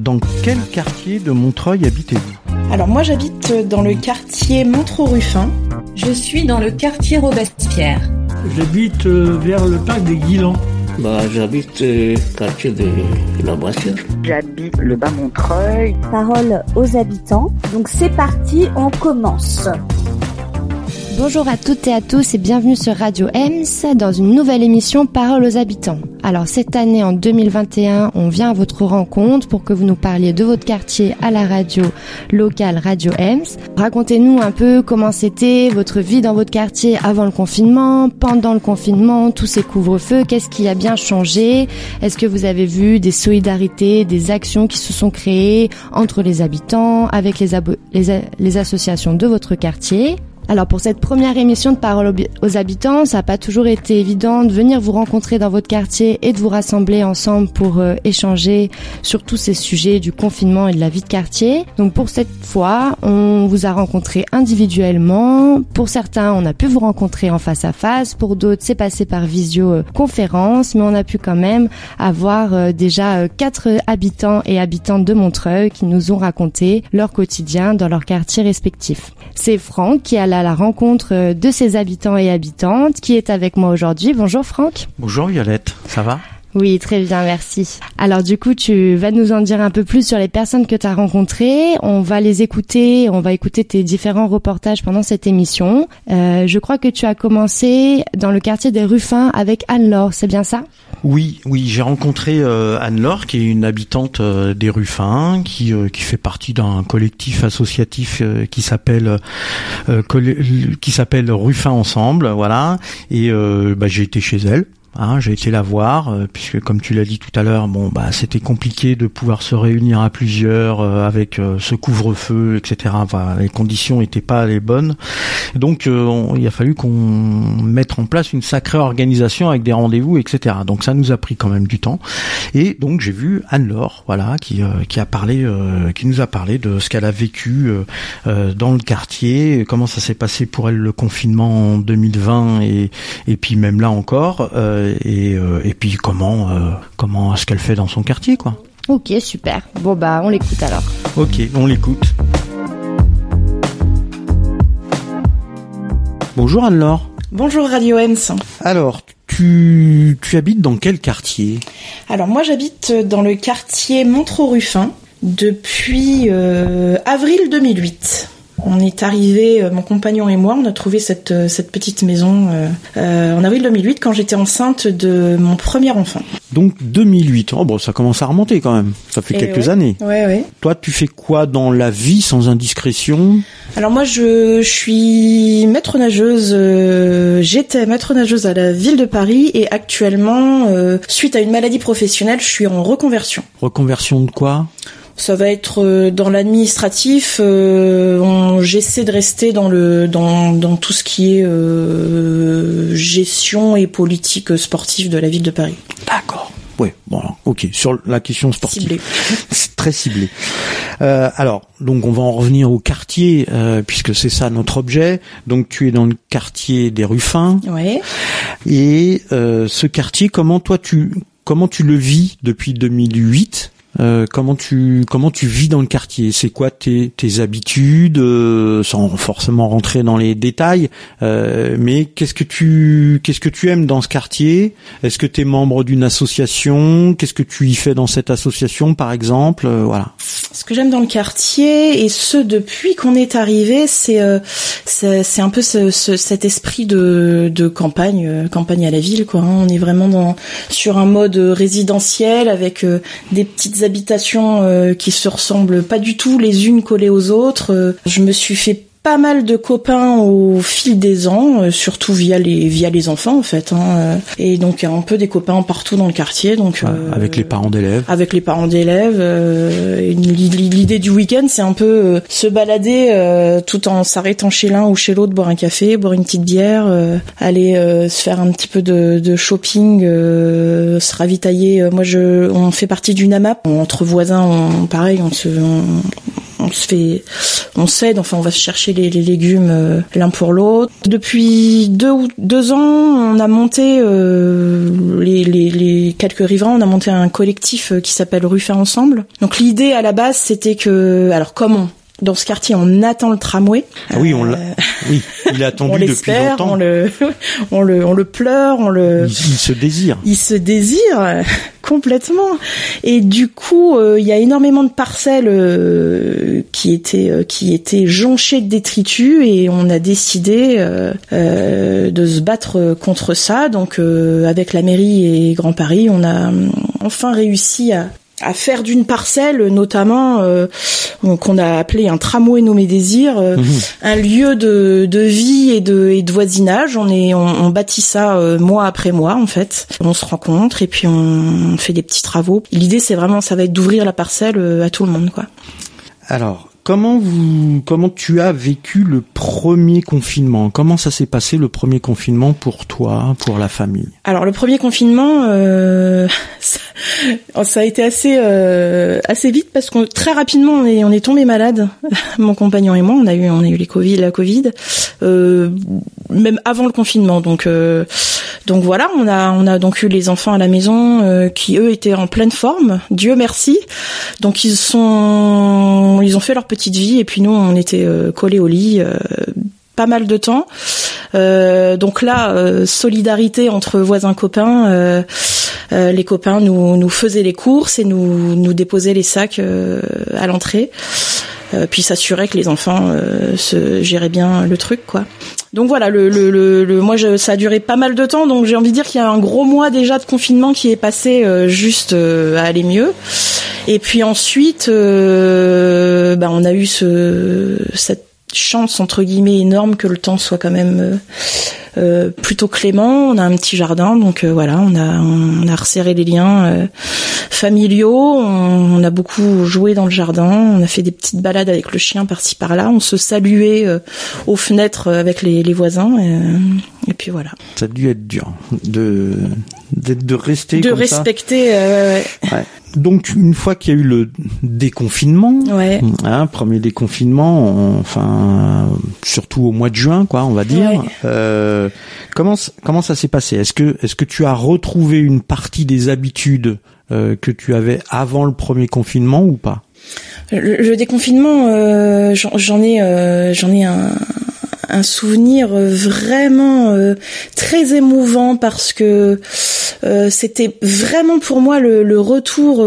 Dans quel quartier de Montreuil habitez-vous? Alors moi j'habite dans le quartier Montreux-Ruffin. Je suis dans le quartier Robespierre. J'habite euh, vers le parc des Guilans. Bah, j'habite euh, quartier de la Boissière. J'habite le bas Montreuil. Parole aux habitants. Donc c'est parti, on commence. Bonjour à toutes et à tous et bienvenue sur Radio EMS dans une nouvelle émission Parole aux habitants. Alors cette année en 2021, on vient à votre rencontre pour que vous nous parliez de votre quartier à la radio locale Radio EMS. Racontez-nous un peu comment c'était votre vie dans votre quartier avant le confinement, pendant le confinement, tous ces couvre-feux, qu'est-ce qui a bien changé? Est-ce que vous avez vu des solidarités, des actions qui se sont créées entre les habitants, avec les, associations de votre quartier? Alors pour cette première émission de Parole aux habitants, ça n'a pas toujours été évident de venir vous rencontrer dans votre quartier et de vous rassembler ensemble pour euh, échanger sur tous ces sujets du confinement et de la vie de quartier. Donc pour cette fois, on vous a rencontré individuellement. Pour certains, on a pu vous rencontrer en face à face. Pour d'autres, c'est passé par visioconférence, mais on a pu quand même avoir euh, déjà euh, quatre habitants et habitantes de Montreuil qui nous ont raconté leur quotidien dans leur quartier respectif. C'est Franck qui a la la rencontre de ses habitants et habitantes qui est avec moi aujourd'hui. Bonjour Franck. Bonjour Violette, ça va? Oui, très bien, merci. Alors du coup, tu vas nous en dire un peu plus sur les personnes que tu as rencontrées. On va les écouter, on va écouter tes différents reportages pendant cette émission. Euh, je crois que tu as commencé dans le quartier des Ruffins avec Anne-Laure, c'est bien ça? Oui, oui, j'ai rencontré euh, Anne-Laure qui est une habitante euh, des Ruffins, qui, qui fait partie d'un collectif associatif qui s'appelle qui s'appelle Ruffins Ensemble, voilà. Et bah, j'ai été chez elle. Hein, j'ai été la voir euh, puisque comme tu l'as dit tout à l'heure, bon bah c'était compliqué de pouvoir se réunir à plusieurs euh, avec euh, ce couvre-feu, etc. Enfin, les conditions étaient pas les bonnes, donc il a fallu qu'on mette en place une sacrée organisation avec des rendez-vous, etc. Donc ça nous a pris quand même du temps. Et donc j'ai vu Anne-Laure, voilà, qui qui a parlé, qui nous a parlé de ce qu'elle a vécu dans le quartier, comment ça s'est passé pour elle le confinement en 2020 et et puis même là encore. Euh, et, euh, et puis comment euh, comment est-ce qu'elle fait dans son quartier quoi. Ok super. Bon bah on l'écoute alors. Ok on l'écoute. Bonjour Anne-Laure. Bonjour Radio Ems. Alors, tu, tu habites dans quel quartier? Alors moi j'habite dans le quartier Montreux-Ruffin depuis avril 2008. On est arrivé, euh, mon compagnon et moi, on a trouvé cette, euh, cette petite maison euh, en avril 2008 quand j'étais enceinte de mon premier enfant. Donc 2008, oh bon, ça commence à remonter quand même. Ça fait quelques années. Ouais, ouais. Toi, tu fais quoi dans la vie sans indiscrétion? Alors moi, je, suis maître nageuse. J'étais maître nageuse à la ville de Paris et actuellement, suite à une maladie professionnelle, je suis en reconversion. Reconversion de quoi? Ça va être euh, dans l'administratif. Euh, j'essaie de rester dans le dans, dans tout ce qui est euh, gestion et politique sportive de la ville de Paris. D'accord. Oui, bon, ok. Sur la question sportive, c'est très ciblé. Euh, alors, donc on va en revenir au quartier euh, puisque c'est ça notre objet. Donc tu es dans le quartier des Ruffins. Ouais. Et euh, ce quartier, comment toi tu comment tu le vis depuis 2008 euh, comment tu comment tu vis dans le quartier? C'est quoi tes, habitudes euh, Sans forcément rentrer dans les détails, euh, mais qu'est-ce que tu qu'est-ce que tu aimes dans ce quartier? Est-ce que tu es membre d'une association? Qu'est-ce que tu y fais dans cette association, par exemple? Voilà. Ce que j'aime dans le quartier et ce depuis qu'on est arrivé, c'est c'est un peu ce, cet esprit de, de campagne campagne à la ville quoi. Hein. On est vraiment dans sur un mode résidentiel avec des petites habitations euh, qui se ressemblent pas du tout les unes collées aux autres. Euh, je me suis fait pas mal de copains au fil des ans, euh, surtout via les via les enfants en fait. Hein, et donc un peu des copains partout dans le quartier. Donc avec les parents d'élèves. Avec les parents d'élèves. L'idée du week-end, c'est un peu se balader tout en s'arrêtant chez l'un ou chez l'autre, boire un café, boire une petite bière, aller se faire un petit peu de, de shopping, se ravitailler. Moi, je, on fait partie d'une AMAP. Entre voisins, on, pareil, on se, on se fait, on s'aide. Enfin, on va chercher les, légumes euh, l'un pour l'autre. Depuis deux ans, on a monté euh, les, les, les quelques riverains. On a monté un collectif euh, qui s'appelle Ruffin Ensemble. Donc l'idée à la base, c'était que, alors comment dans ce quartier, on attend le tramway. Ah oui, on l'a. Oui, il est attendu on depuis longtemps. on le, on le, on le pleure, on le. Il, il se désire. Il se désire euh, complètement. Et du coup, euh, il y a énormément de parcelles euh, qui étaient euh, qui étaient jonchées de détritus et on a décidé euh, euh, de se battre contre ça. Donc, euh, avec la mairie et Grand Paris, on a hum, enfin réussi à à faire d'une parcelle, notamment euh, qu'on a appelé un tramway nommé Désir, euh, Mhm. un lieu de, de vie et de, et de voisinage. On est, on, on bâtit ça euh, mois après mois en fait. On se rencontre et puis on, fait des petits travaux. L'idée c'est vraiment, ça va être d'ouvrir la parcelle euh, à tout le monde quoi. Alors, comment vous, comment tu as vécu le premier confinement? Comment ça s'est passé le premier confinement pour toi, pour la famille? Alors le premier confinement, euh, ça, ça a été assez euh, assez vite parce que très rapidement on est on est tombé malade, mon compagnon et moi. On a eu on a eu les Covid, la Covid, euh, même avant le confinement. Donc euh, donc voilà, on a on a donc eu les enfants à la maison euh, qui eux étaient en pleine forme, Dieu merci. Donc ils sont ils ont fait leur petite vie et puis nous on était euh, collés au lit. Pas mal de temps. Euh, donc là, euh, solidarité entre voisins copains. euh, les copains nous, faisaient les courses et nous, déposaient les sacs à l'entrée. Puis s'assurer que les enfants se géraient bien le truc, quoi. Donc voilà, le, moi je, ça a duré pas mal de temps, donc j'ai envie de dire qu'il y a un gros mois déjà de confinement qui est passé juste à aller mieux. Et puis ensuite, bah, on a eu ce, cette chance entre guillemets énorme que le temps soit quand même euh, euh, plutôt clément. On a un petit jardin, donc euh, voilà, on a on a resserré les liens euh, familiaux. On, on a beaucoup joué dans le jardin. On a fait des petites balades avec le chien par-ci par-là. On se saluait euh, aux fenêtres avec les, les voisins. euh, et puis voilà. Ça a dû être dur de d'être de rester De comme ça. respecter. euh, ouais, Ouais. Donc une fois qu'il y a eu le déconfinement, ouais. hein, premier déconfinement, on- enfin surtout au mois de juin, quoi, on va dire. Ouais. Euh, comment comment ça s'est passé? Est-ce que est-ce que tu as retrouvé une partie des habitudes euh, que tu avais avant le premier confinement ou pas? Le, le déconfinement, euh, j'en j'en ai, euh, j'en ai un, un souvenir euh, vraiment euh, très émouvant parce que euh, c'était vraiment pour moi le, retour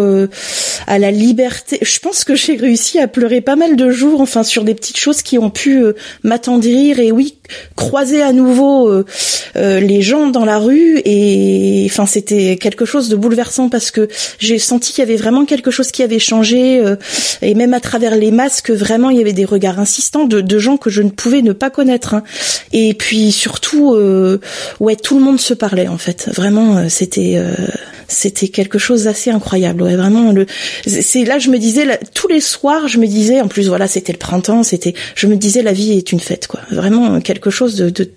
à la liberté. Je pense que j'ai réussi à pleurer pas mal de jours, enfin sur des petites choses qui ont pu m'attendrir et oui croiser à nouveau les gens dans la rue et enfin c'était quelque chose de bouleversant parce que j'ai senti qu'il y avait vraiment quelque chose qui avait changé et même à travers les masques vraiment il y avait des regards insistants de, de gens que je ne pouvais ne pas connaître hein. et puis surtout euh, ouais tout le monde se parlait en fait. Vraiment euh, c'était euh, c'était quelque chose d'assez incroyable. Ouais vraiment c'est là je me disais tous les soirs je me disais en plus voilà c'était le printemps c'était je me disais la vie est une fête quoi. Vraiment quelque chose de,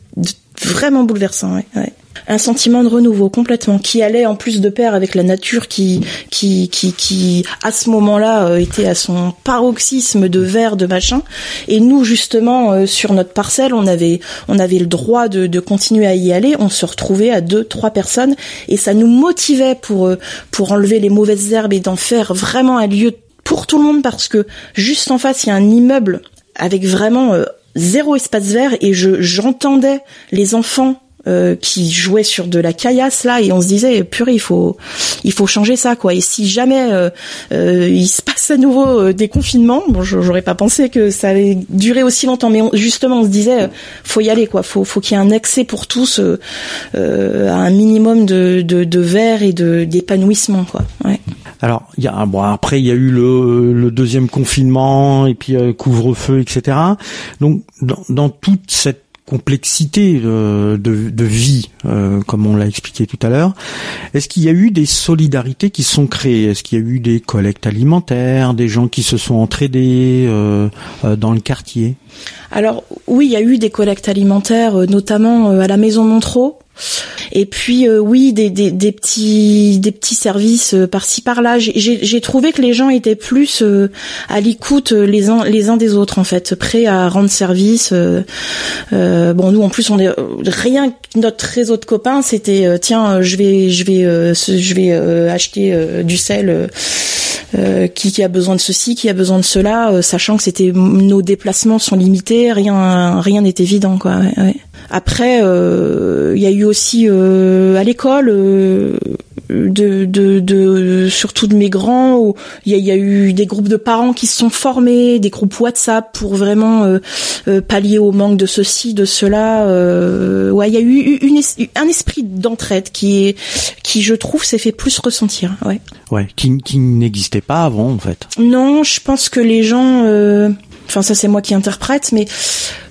vraiment bouleversant ouais un sentiment de renouveau complètement qui allait en plus de pair avec la nature qui qui qui qui à ce moment-là euh, était à son paroxysme de verre de machin. Et nous justement euh, sur notre parcelle on avait on avait le droit de, de continuer à y aller. On se retrouvait à deux trois personnes. Et ça nous motivait pour euh, pour enlever les mauvaises herbes et d'en faire vraiment un lieu pour tout le monde parce que juste en face il y a un immeuble avec vraiment zéro espace vert. Et je j'entendais les enfants euh, qui jouaient sur de la caillasse là et on se disait purée il faut il faut changer ça quoi. Et si jamais euh, euh, il se passe à nouveau euh, des confinements bon j'aurais pas pensé que ça allait durer aussi longtemps mais on- justement on se disait euh, faut y aller quoi. Faut faut qu'il y ait un accès pour tous euh, à un minimum de de, de verre et de d'épanouissement quoi. Ouais. Alors, il y a bon après il y a eu le, le deuxième confinement et puis couvre-feu, etc. Donc dans, dans toute cette complexité euh, de, de vie, euh, comme on l'a expliqué tout à l'heure, est-ce qu'il y a eu des solidarités qui sont créées? Est-ce qu'il y a eu des collectes alimentaires, des gens qui se sont entraidés euh, euh, dans le quartier? Alors oui, il y a eu des collectes alimentaires, euh, notamment à la maison Montreux. Et puis euh, oui, des, des, petits des petits services euh, par-ci par-là. J'ai- trouvé que les gens étaient plus euh, à l'écoute les uns les uns des autres en fait, prêts à rendre service. bon, nous en plus on rien que notre réseau de copains, c'était tiens, je vais je vais je vais acheter du sel. qui, qui a besoin de ceci, qui a besoin de cela, sachant que c'était nos déplacements sont limités, rien rien n'est évident quoi. Après, euh, il y a eu aussi euh, à l'école euh, de, de, de surtout de mes grands, où il y a, il y a eu des groupes de parents qui se sont formés, des groupes WhatsApp pour vraiment euh, euh, pallier au manque de ceci, de cela. Euh, ouais, il y a eu une un esprit d'entraide qui est qui je trouve s'est fait plus ressentir. Ouais. Ouais, qui, qui n'existait pas avant en fait. Non, je pense que les gens, euh, enfin ça c'est moi qui interprète, mais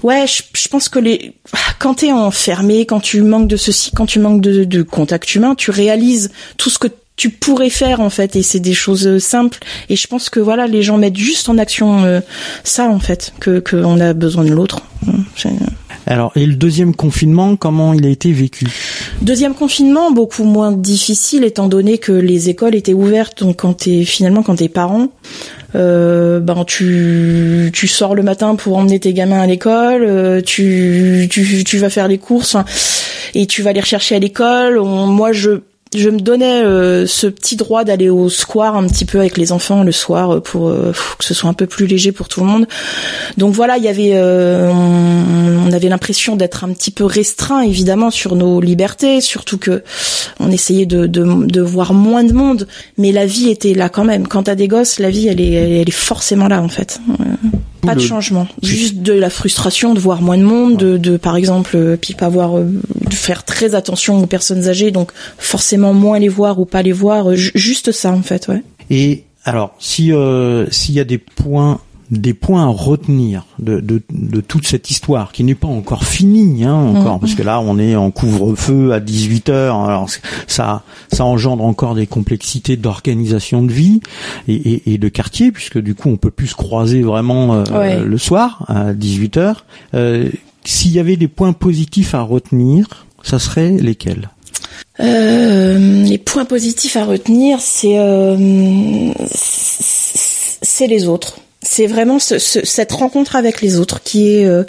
ouais, je, je pense que les, quand t'es enfermé, quand tu manques de ceci, quand tu manques de, de contact humain, tu réalises tout ce que tu pourrais faire en fait, et c'est des choses euh, simples. Et je pense que voilà, les gens mettent juste en action euh, ça en fait, que qu'on a besoin de l'autre. C'est- Alors, et le deuxième confinement, comment il a été vécu? Deuxième confinement, beaucoup moins difficile étant donné que les écoles étaient ouvertes. Donc quand t'es finalement quand t'es parent, euh, ben tu tu sors le matin pour emmener tes gamins à l'école, euh, tu, tu tu vas faire les courses et tu vas les rechercher à l'école. Moi je je me donnais euh, ce petit droit d'aller au square un petit peu avec les enfants le soir euh, pour euh, que ce soit un peu plus léger pour tout le monde. Donc voilà, il y avait, euh, on, avait l'impression d'être un petit peu restreint évidemment sur nos libertés, surtout que on essayait de, voir moins de monde, mais la vie était là quand même. Quand t'as des gosses, la vie elle est- elle est forcément là en fait. Pas de changement, juste de la frustration de voir moins de monde, de, de par exemple, euh, puis pas voir, euh, de faire très attention aux personnes âgées, donc forcément moins les voir ou pas les voir, euh, ju- juste ça en fait, ouais. Et alors, si euh, s'il y a des points des points à retenir de, de, de toute cette histoire qui n'est pas encore finie hein, encore Mhm. parce que là on est en couvre-feu à 18 heures alors ça ça engendre encore des complexités d'organisation de vie et, et, et de quartier puisque du coup on peut plus se croiser vraiment euh, Ouais. le soir à 18 heures euh, s'il y avait des points positifs à retenir ça serait lesquels? Euh, les points positifs à retenir, c'est c'est les autres. C'est vraiment ce- ce- cette rencontre avec les autres qui est euh,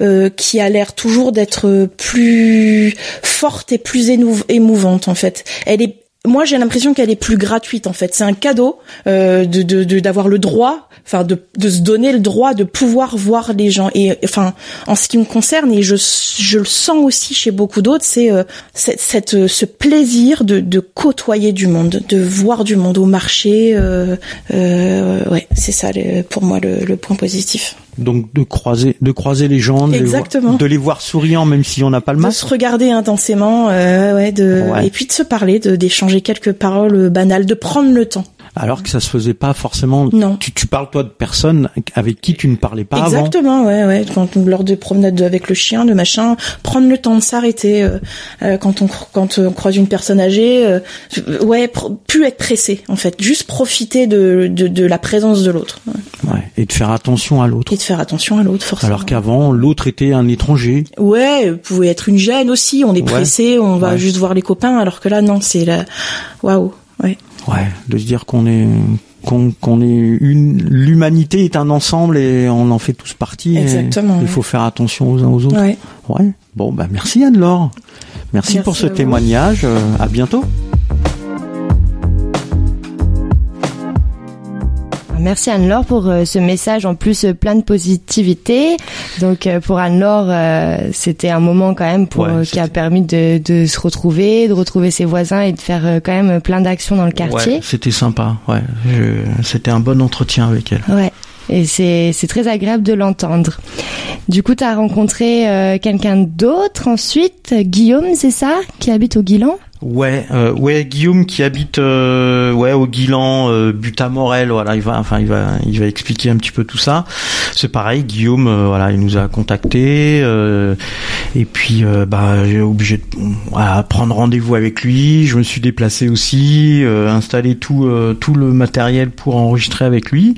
euh, qui a l'air toujours d'être plus forte et plus émouvante en fait. Elle est moi, j'ai l'impression qu'elle est plus gratuite en fait. C'est un cadeau euh, de de- de- d'avoir le droit, enfin de de se donner le droit de pouvoir voir les gens. Et enfin, en ce qui me concerne, et je je le sens aussi chez beaucoup d'autres, c'est euh, cette, cette euh, ce plaisir de de côtoyer du monde, de voir du monde au marché. Euh, euh, ouais, c'est ça le- pour moi le, le point positif. donc de croiser de croiser les gens de les voir- Exactement. de les voir souriants même si on n'a pas le de masque se regarder intensément, euh, ouais, de Ouais. et puis de se parler, de quelques paroles banales, de prendre le temps. Alors que ça se faisait pas forcément. Non. Tu, tu parles toi de personnes avec qui tu ne parlais pas avant. Exactement, ouais, ouais. Quand lors de promenades avec le chien, de machin, prendre le temps de s'arrêter euh, euh, quand on quand on croise une personne âgée, euh, ouais, plus être pressé en fait, juste profiter de de, de la présence de l'autre ouais. Ouais. Et de faire attention à l'autre. et de faire attention à l'autre forcément. Alors qu'avant, l'autre était un étranger. Ouais, pouvait être une gêne aussi. On est Ouais. pressé, on va Ouais. juste voir les copains, alors que là non, c'est la waouh, ouais. Ouais. De se dire qu'on est qu'on qu'on est une l'humanité est un ensemble et on en fait tous partie. Exactement, Il ouais. faut faire attention aux uns aux autres. Ouais. Ouais. Bon bah merci Anne-Laure. Merci, Merci pour ce témoignage. Euh, à bientôt. Merci Anne-Laure pour euh, ce message en plus euh, plein de positivité. Donc euh, pour Anne-Laure, c'était un moment quand même pour Ouais, qui a permis de, de se retrouver, de retrouver ses voisins et de faire quand même plein d'actions dans le quartier. Ouais, c'était sympa. Ouais. Je- C'était un bon entretien avec elle. Ouais. Et c'est c'est très agréable de l'entendre. Du coup, tu as rencontré quelqu'un d'autre ensuite, Guillaume, c'est ça, qui habite au Guilan? Ouais, euh, ouais, Guillaume qui habite euh, ouais au Guilan, euh, but à Morel, voilà, il va, enfin il va, il va expliquer un petit peu tout ça. C'est pareil, Guillaume, euh, voilà, il nous a contacté euh, et puis euh, bah j'ai obligé de voilà, prendre rendez-vous avec lui. Je me suis déplacé aussi, installer tout tout le matériel pour enregistrer avec lui.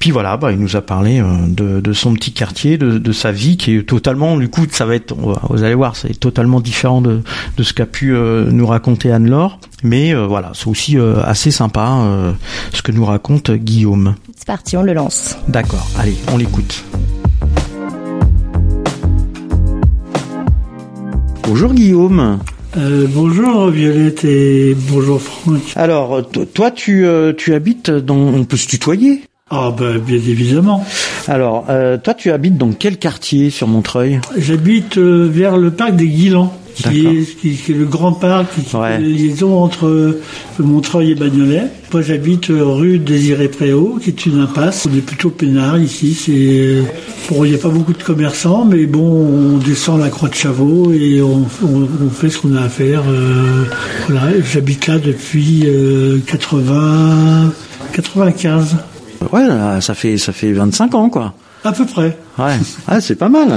puis voilà, bah, il nous a parlé de, de son petit quartier, de, de sa vie qui est totalement, du coup, ça va être, vous allez voir, c'est totalement différent de, de ce qu'a pu nous raconter Anne-Laure. Mais euh, voilà, c'est aussi euh, assez sympa euh, ce que nous raconte Guillaume. C'est parti, on le lance. D'accord, allez, on l'écoute. Bonjour Guillaume. Euh, bonjour Violette et bonjour Franck. Alors, to- toi, tu, euh, tu habites dans... On peut se tutoyer Ah ben bien évidemment. Alors, euh, toi, tu habites dans quel quartier sur Montreuil? J'habite euh, vers le parc des Guilans, qui est, qui, qui est le grand parc qui fait la liaison entre euh, Montreuil et Bagnolet. Moi j'habite euh, rue Désiré Préau, qui est une impasse. On est plutôt peinard ici. C'est bon, il n'y a pas beaucoup de commerçants, mais bon, on descend la Croix de Chavaux et on, on- on fait ce qu'on a à faire. euh, voilà, j'habite là depuis euh, 80, 95 Ouais, là, ça fait ça fait 25 ans, quoi. à peu près. Ouais, ah, c'est pas mal.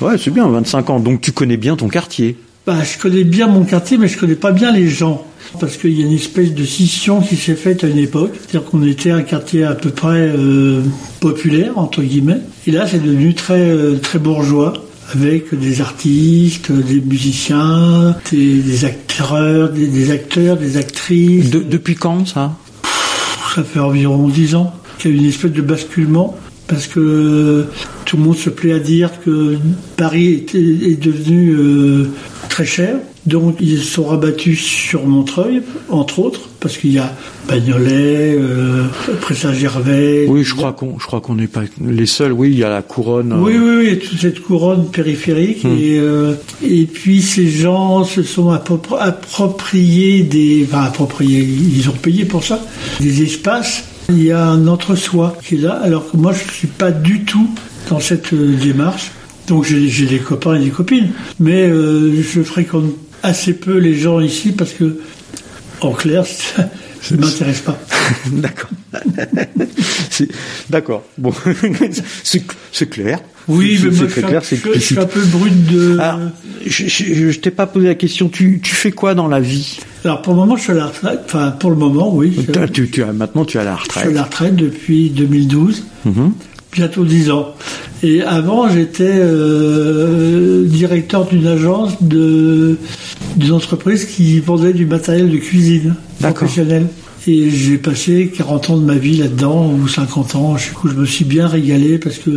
Ouais, c'est bien, 25 ans. Donc, tu connais bien ton quartier. Bah, je connais bien mon quartier, mais je connais pas bien les gens. Parce qu'il y a une espèce de scission qui s'est faite à une époque. C'est-à-dire qu'on était un quartier à peu près euh, populaire, entre guillemets. Et là, c'est devenu très, euh, très bourgeois. Avec des artistes, des musiciens, des, des acteurs, des, des acteurs, des actrices. De- depuis quand, ça? Ça fait environ dix ans qu'il y a eu une espèce de basculement parce que tout le monde se plaît à dire que Paris était- est devenu euh, très cher. Donc ils se sont rabattus sur Montreuil, entre autres, parce qu'il y a Bagnolet, euh, Pressa-Gervais. Oui, je crois qu'on je crois qu'on n'est pas les seuls. Oui, il y a la couronne. euh, Oui, oui, oui, toute cette couronne périphérique. Hmm. Et, euh, et puis ces gens se sont appropri- appropriés des... Enfin, appropriés, ils ont payé pour ça, des espaces. Il y a un entre-soi qui est là, alors que moi, je ne suis pas du tout dans cette euh, démarche. Donc j'ai des copains et des copines, mais euh, je fréquente assez peu les gens ici parce que, en clair, ça ne m'intéresse pas. D'accord. C'est- D'accord. Bon, c'est clair. Oui, mais moi, je suis, je suis- je suis explicite. un peu brut de... Alors, je, je, je t'ai pas posé la question. Tu, tu fais quoi dans la vie? Alors pour le moment, je suis à la retraite. Enfin, pour le moment, oui. Je, tu, tu as maintenant tu es à la je suis à retraite. la retraite depuis 2012, Mhm. bientôt 10 ans. Et avant, j'étais euh, directeur d'une agence de d'une entreprise qui vendait du matériel de cuisine professionnel. Et j'ai passé 40 ans de ma vie là-dedans, ou 50 ans. Je, je me suis bien régalé parce que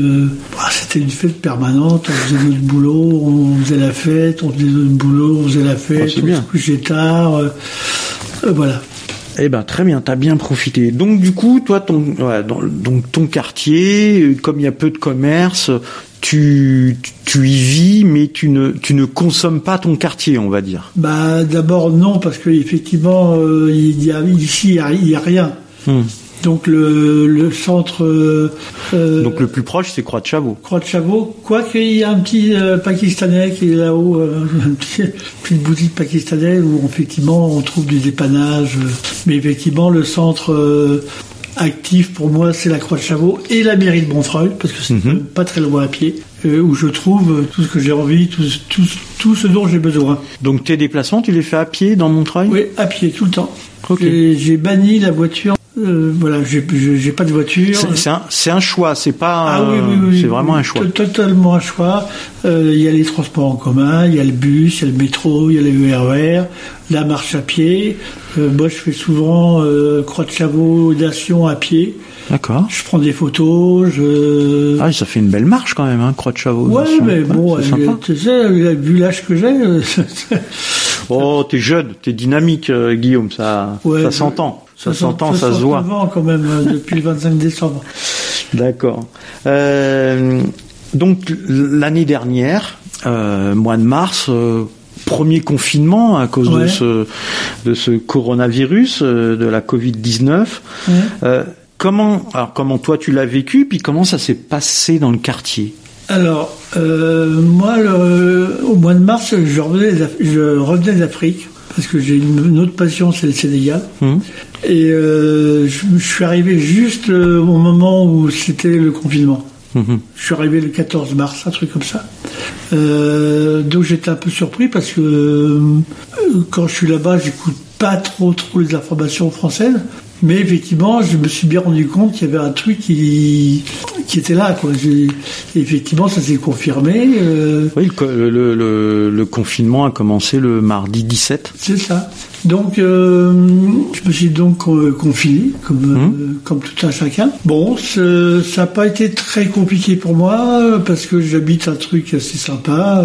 bah, c'était une fête permanente. On faisait notre boulot, on faisait la fête, on faisait notre boulot, on faisait la fête, Oh, c'est on bien. se couchait tard. euh, euh, voilà. Eh ben très bien, t'as bien profité. Donc du coup, toi, ton, ouais, dans, donc ton quartier, euh, comme il y a peu de commerce, tu, tu y vis, mais tu ne, tu ne consommes pas ton quartier, on va dire. Bah d'abord non parce que effectivement euh, il y a ici il y a, il y a rien. Hmm. Donc le, le centre euh, euh, Donc le plus proche, c'est Croix de Chavaux. Croix de Chavaux, quoique il y a un petit euh, pakistanais qui est là-haut, euh, une petite, petite boutique pakistanaise où effectivement on trouve du dépannage. mais effectivement le centre actif pour moi c'est la Croix de Chavaux et la mairie de Montreuil parce que c'est Mhm. pas très loin à pied euh, où je trouve tout ce que j'ai envie, tout, tout, tout ce dont j'ai besoin. Donc tes déplacements, tu les fais à pied dans Montreuil? Oui, à pied tout le temps. Ok. J'ai- J'ai banni la voiture. Euh, voilà, j'ai pas de voiture. C'est un, c'est un choix, c'est pas. Ah oui, oui, oui. C'est vraiment un choix. To- Totalement un choix. Euh, Il y a les transports en commun, il y a le bus, il y a le métro, il y a le RER, la marche à pied. Euh, moi, je fais souvent euh, Croix de Chavaux, Nation à pied. D'accord. Je prends des photos, je... Ah, ça fait une belle marche quand même, hein, Croix de Chavaux. ouais, mais bon, tu sais, vu l'âge que j'ai, euh, Oh, t'es jeune, t'es dynamique, Guillaume, ça, ouais, ça s'entend. Ça s'entend, ça se 69 voit. quand même euh, depuis le 25 décembre. D'accord. Euh, donc l'année dernière, euh, mois de mars, euh, premier confinement à cause de ce de ce coronavirus, de la Covid 19. Ouais. Euh, comment alors comment toi tu l'as vécu, puis comment ça s'est passé dans le quartier? Alors, moi, le- au mois de mars, je revenais, d'Af- je revenais d'Afrique, parce que j'ai une, autre passion, c'est le Sénégal. Hum Et euh, je, je suis arrivé juste euh, au moment où c'était le confinement. Mhm. Je suis arrivé le 14 mars, un truc comme ça. Euh, donc j'étais un peu surpris parce que euh, quand je suis là-bas, j'écoute pas trop trop les informations françaises. Mais effectivement, je me suis bien rendu compte qu'il y avait un truc qui, qui était là. Quoi. Effectivement, ça s'est confirmé. euh, Oui, le, le- le confinement a commencé le mardi 17. c'est ça. Donc, euh, je me suis donc euh, confiné, comme, euh, comme tout un chacun. Bon, ce- ça n'a pas été très compliqué pour moi, euh, parce que j'habite un truc assez sympa.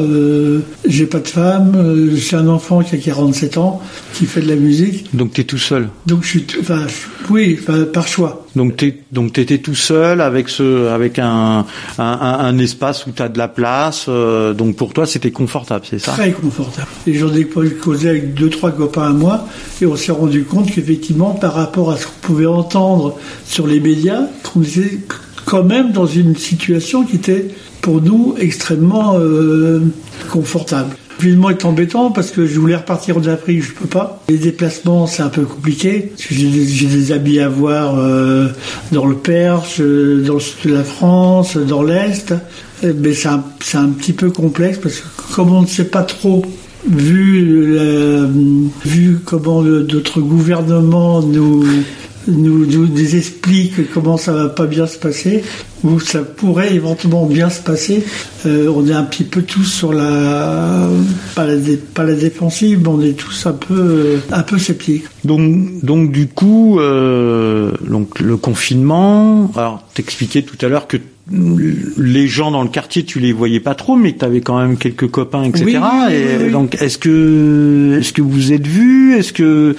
J'ai pas de femme, j'ai un enfant qui a 47 ans, qui fait de la musique. Donc t'es tout seul. Donc, je suis, enfin, oui, enfin, par choix. Donc t'es donc t'étais tout seul avec ce avec un un, un- espace où t'as de la place. euh, donc pour toi c'était confortable, c'est ça? Très confortable. Et j'en ai causé avec deux, trois copains à moi, et on s'est rendu compte qu'effectivement, par rapport à ce qu'on pouvait entendre sur les médias, qu'on était quand même dans une situation qui était, pour nous, extrêmement euh, confortable. Le confinement est embêtant parce que je voulais repartir en Afrique, je peux pas. Les déplacements, c'est un peu compliqué. J'ai des, amis à voir euh, dans le Perche, euh, dans le sud de la France, dans l'Est. Euh, Mais c'est un, un petit peu complexe parce que comme on ne sait pas trop, vu, vu comment le- notre gouvernement nous, nous, nous, explique comment ça va pas bien se passer, ou ça pourrait éventuellement bien se passer, euh, on est un petit peu tous sur la, pas la, pas la défensive, mais on est tous un peu, euh, un peu sceptiques. Donc, donc du coup, euh, donc le confinement. Alors, t'expliquais tout à l'heure que les gens dans le quartier, tu les voyais pas trop, mais que t'avais quand même quelques copains, etc. Oui, oui, Et oui, donc, est-ce que, est-ce que vous êtes vus Est-ce que,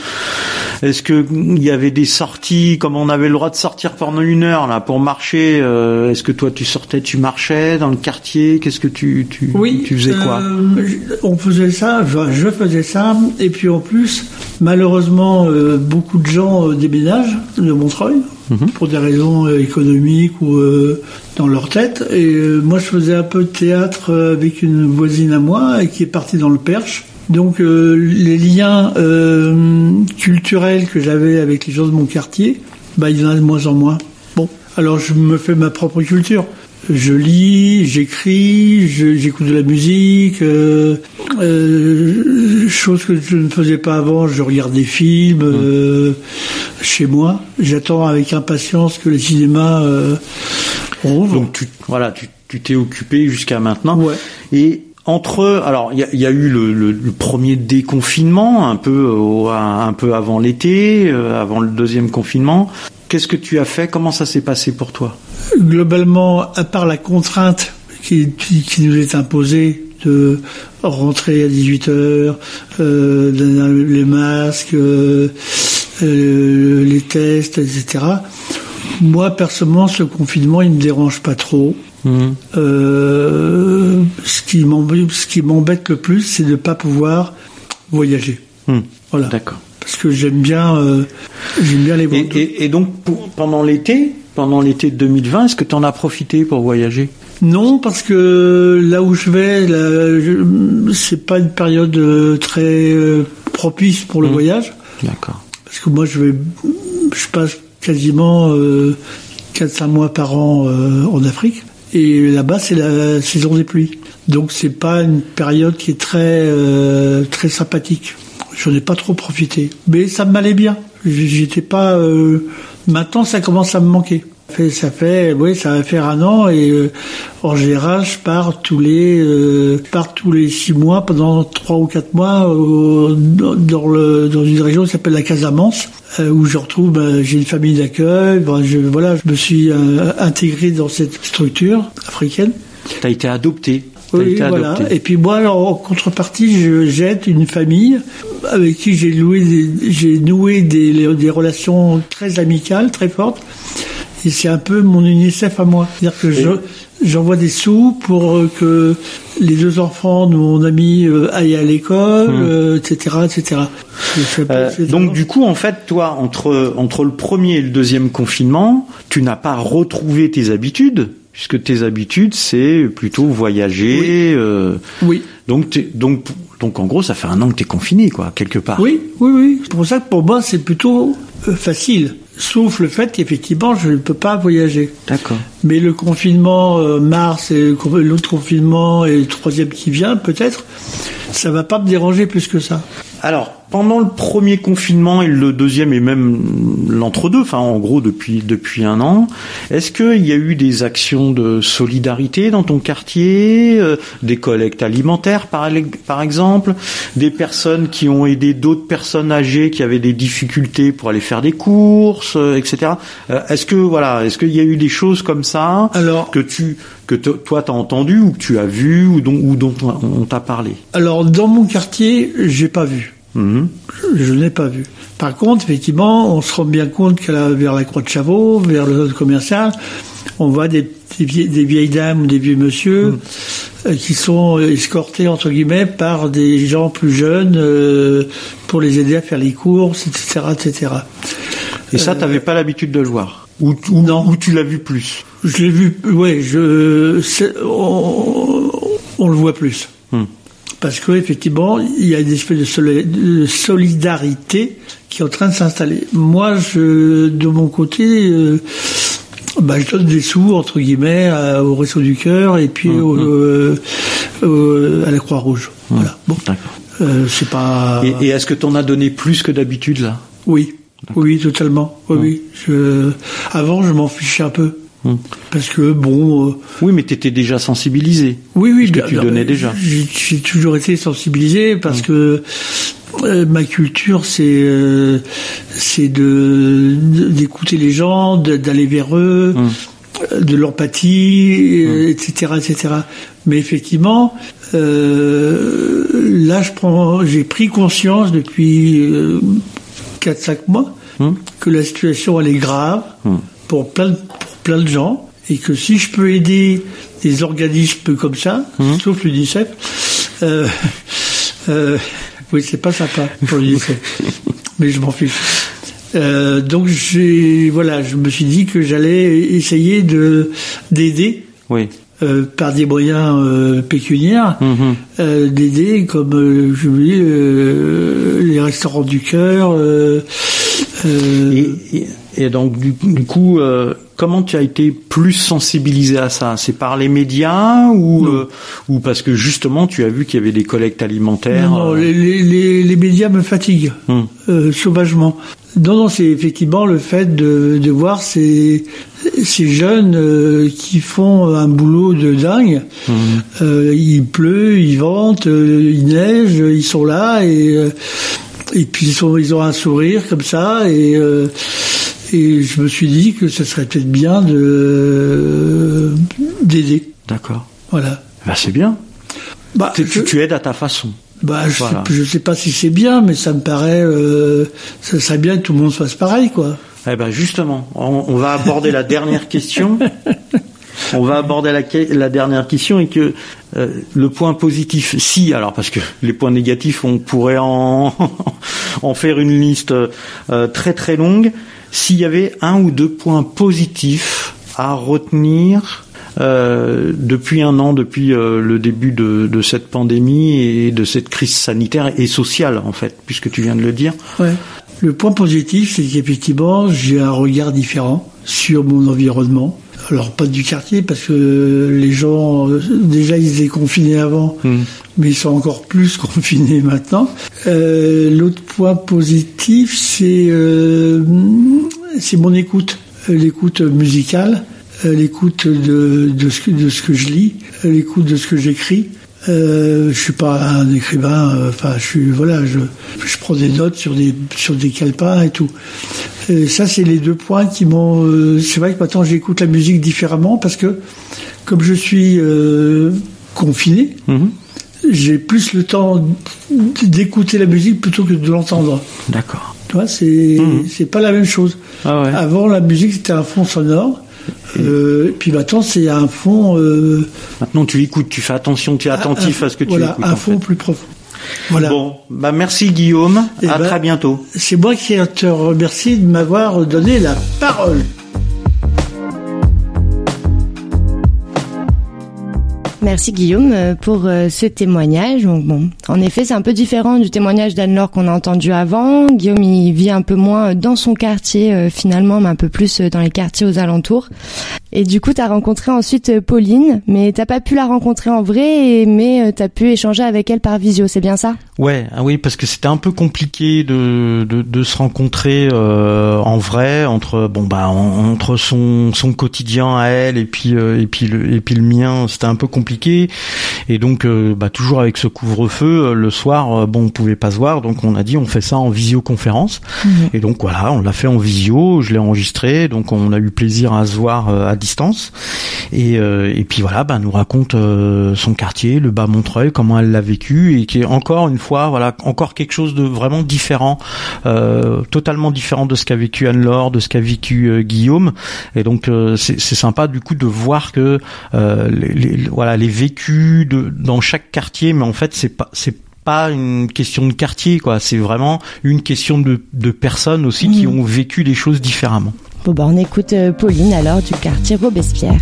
est-ce que il y avait des sorties, comme on avait le droit de sortir pendant une heure là pour marcher euh, Est-ce que toi tu sortais, tu marchais dans le quartier? Qu'est-ce que tu, tu, tu faisais quoi? euh, On faisait ça, je, je faisais ça, et puis en plus, malheureusement, euh, beaucoup de gens déménagent de Montreuil Mhm. pour des raisons euh, économiques ou euh, dans leur tête. Et euh, moi, je faisais un peu de théâtre avec une voisine à moi et qui est partie dans le Perche. Donc les liens culturels que j'avais avec les gens de mon quartier, bah, il y en a de moins en moins. Bon, alors je me fais ma propre culture. Je lis, j'écris, j'écoute de la musique, euh, euh, chose que je ne faisais pas avant. Je regarde des films euh, chez moi. J'attends avec impatience que les cinémas rouvrent. Donc tu, voilà, tu, tu t'es occupé jusqu'à maintenant. Ouais. Et entre, alors il y a, il y a eu le, le- le premier déconfinement, un peu un peu avant l'été, avant le deuxième confinement. Qu'est-ce que tu as fait? Comment ça s'est passé pour toi? Globalement, à part la contrainte qui, qui- qui nous est imposée de rentrer à 18 heures, euh, de- les masques, euh, euh, les tests, etc. Moi, personnellement, ce confinement, il me dérange pas trop. Mhm. Euh, ce qui m'embête, le plus, c'est de ne pas pouvoir voyager. Mhm. Voilà. D'accord. Parce que j'aime bien, euh, j'aime bien les Et, et- et donc pour- pendant l'été, pendant l'été de 2020, est-ce que tu en as profité pour voyager? Non, parce que là où je vais, c'est pas une période euh, très euh, propice pour le Mhm. voyage. D'accord. Parce que moi, je vais, je passe quasiment euh, 4-5 mois par an euh, en Afrique. Et là-bas, c'est la saison des pluies. Donc, c'est pas une période qui est très, euh, très sympathique. J'en ai pas trop profité. Mais ça m'allait bien. J'étais pas, euh, maintenant, ça commence à me manquer. Ça fait, oui, ça va faire un an et euh, en général, je pars tous les, euh, je tous les six mois pendant trois ou quatre mois dans, le, dans une région qui s'appelle la Casamance, où je retrouve, ben, j'ai une famille d'accueil. Ben, je, voilà, je me suis intégré dans cette structure africaine. Tu as été adopté. Oui, voilà. adopté. Et puis moi, alors, en contrepartie, je j'aide une famille avec qui j'ai j'ai noué des, des relations très amicales, très fortes. Et c'est un peu mon UNICEF à moi. C'est-à-dire que je- j'envoie des sous pour euh, que les deux enfants de mon ami euh, aillent à l'école, euh, etc., etc. Euh, c'est- donc du coup, en fait, toi, entre entre le premier et le deuxième confinement, tu n'as pas retrouvé tes habitudes, puisque tes habitudes, c'est plutôt voyager. euh, oui. donc t'es- donc donc en gros, ça fait un an que t'es confiné, quoi, quelque part. Oui, oui, oui. C'est pour ça que pour moi, c'est plutôt euh, facile. Sauf le fait qu'effectivement, je ne peux pas voyager. D'accord. Mais le confinement euh, mars et l'autre confinement et le troisième qui vient, peut-être, ça va pas me déranger plus que ça. Alors, pendant le premier confinement et le deuxième et même l'entre-deux, enfin en gros depuis depuis un an, est-ce qu'il y a eu des actions de solidarité dans ton quartier, euh, des collectes alimentaires par, par exemple, des personnes qui ont aidé d'autres personnes âgées qui avaient des difficultés pour aller faire des courses, euh, etc. Euh, est-ce que voilà, est-ce qu'il y a eu des choses comme ça Alors, que tu que toi t'as entendu ou que tu as vu ou dont, ou dont on t'a parlé? Alors dans mon quartier, j'ai pas vu. Mhm. Je, je n'ai pas vu. Par contre, effectivement, on se rend bien compte que là, vers la Croix de Chavaux, vers le zone commercial, on voit des, des, vieilles, des vieilles dames ou des vieux monsieur euh, qui sont escortés entre guillemets par des gens plus jeunes euh, pour les aider à faire les courses, etc., etc. Et ça, Euh, t'avais pas l'habitude de le voir? Ou, ou, Non. ou tu l'as vu plus? Je l'ai vu, ouais, je, on le voit plus. Hmm. Parce que effectivement, il y a une espèce de, soli- de solidarité qui est en train de s'installer. Moi, je, de mon côté, euh, bah, je donne des sous entre guillemets à- au Réseau du Cœur et puis au- euh, euh, à la Croix Rouge. Voilà. Bon, D'accord. euh, c'est pas. Et, et est-ce que t'en as donné plus que d'habitude là? Oui, oui, totalement. Oui, oui. Je... Avant, je m'en fichais un peu. Hmm. Parce que bon, euh, Oui, mais t'étais déjà sensibilisé. oui, oui, Parce que tu donnais déjà. J'ai toujours été sensibilisé parce que euh, ma culture, c'est euh, c'est de de- d'écouter les gens, d'aller vers eux, euh, de l'empathie, etc., etc. Mais effectivement, là, je prends, j'ai pris conscience depuis euh, 4-5 mois que la situation elle est grave pour plein de, plein de gens et que si je peux aider des organismes comme ça, Hmm. sauf l'UNICEF, euh, euh, oui c'est pas sympa pour l'UNICEF, mais je m'en fiche. Euh, donc j'ai voilà, je me suis dit que j'allais essayer de d'aider Oui. euh, par des moyens euh, pécuniaires, Mhm. euh, d'aider comme euh, je vous dis euh, les restaurants du cœur. Euh, Et, et, et donc du, du coup, euh, comment tu as été plus sensibilisé à ça? C'est par les médias ou euh, ou parce que justement tu as vu qu'il y avait des collectes alimentaires Non, non, les, les, les, les médias me fatiguent hum, euh, sauvagement. Non, non, c'est effectivement le fait de, de voir ces, ces jeunes euh, qui font un boulot de dingue. hum. Euh, il pleut, il vente, euh, il neige, ils sont là et et puis ils, sont, ils ont un sourire comme ça et euh, et je me suis dit que ce serait peut-être bien de d'aider. D'accord. Voilà. Bah, c'est bien. Bah, Tu, je- tu aides à ta façon. Bah, je, Voilà. sais, je sais pas si c'est bien, mais ça me paraît, euh, ça serait bien que tout le monde fasse pareil, quoi. Eh ben justement, on, on va aborder la dernière question. On va aborder la, dernière question et que euh, le point positif, si alors parce que les points négatifs, on pourrait en faire une liste euh, très très longue. S'il y avait un ou deux points positifs à retenir euh, depuis un an, depuis le début de, cette pandémie et de cette crise sanitaire et sociale en fait, puisque tu viens de le dire. Le point positif, c'est qu'effectivement, j'ai un regard différent sur mon environnement. Alors, pas du quartier, parce que les gens, euh, déjà, ils étaient confinés avant, mais ils sont encore plus confinés maintenant. Euh, L'autre point positif, c'est euh, c'est mon écoute, l'écoute musicale, l'écoute de, de, ce que, de ce que je lis, l'écoute de ce que j'écris. Euh, je suis pas un écrivain, euh, enfin, je suis voilà, je, je prends des notes sur des sur des calepins et tout. Et ça, c'est les deux points qui m'ont. euh, c'est vrai que maintenant j'écoute la musique différemment parce que comme je suis euh, confiné, Mhm. j'ai plus le temps d'écouter la musique plutôt que de l'entendre. D'accord. Tu vois, c'est c'est pas la même chose. Ah ouais. Avant, la musique c'était un fond sonore. Euh, puis maintenant, c'est un fond. Euh, Maintenant, tu écoutes, tu fais attention, tu es attentif un- à ce que tu voilà, écoutes. un fond fait. plus profond. Voilà. Bon, bah merci Guillaume. Eh à ben- très bientôt. C'est moi qui te remercie de m'avoir donné la parole. Merci Guillaume euh, pour euh, ce témoignage. Bon, en effet, c'est un peu différent du témoignage d'Anne-Laure qu'on a entendu avant. Guillaume, il vit un peu moins dans son quartier euh, finalement, mais un peu plus dans les quartiers aux alentours. Et du coup, tu as rencontré ensuite Pauline, mais t'as pas pu la rencontrer en vrai, mais tu as pu échanger avec elle par visio, c'est bien ça? Ouais, ah oui, parce que c'était un peu compliqué de, de, de se rencontrer en vrai entre bon bah entre son son quotidien à elle et puis et puis le et puis le mien, c'était un peu compliqué et donc, euh, bah, toujours avec ce couvre-feu, euh, le soir, euh, bon, on pouvait pas se voir, donc on a dit on fait ça en visioconférence. Mhm. Et donc voilà, on l'a fait en visio, je l'ai enregistré, donc on a eu plaisir à se voir à distance. Et, et puis voilà, bah, nous raconte son quartier, le bas Montreuil, comment elle l'a vécu, et qui est encore une fois, voilà, encore quelque chose de vraiment différent, totalement différent de ce qu'a vécu Anne-Laure, de ce qu'a vécu Guillaume. Et donc c'est sympa du coup de voir que les, les, voilà les vécus de, dans chaque quartier, mais en fait c'est pas c'est pas une question de quartier quoi, c'est vraiment une question de, de personnes aussi qui mmh. ont vécu les choses différemment. Bon bah on écoute euh, Pauline alors du quartier Robespierre.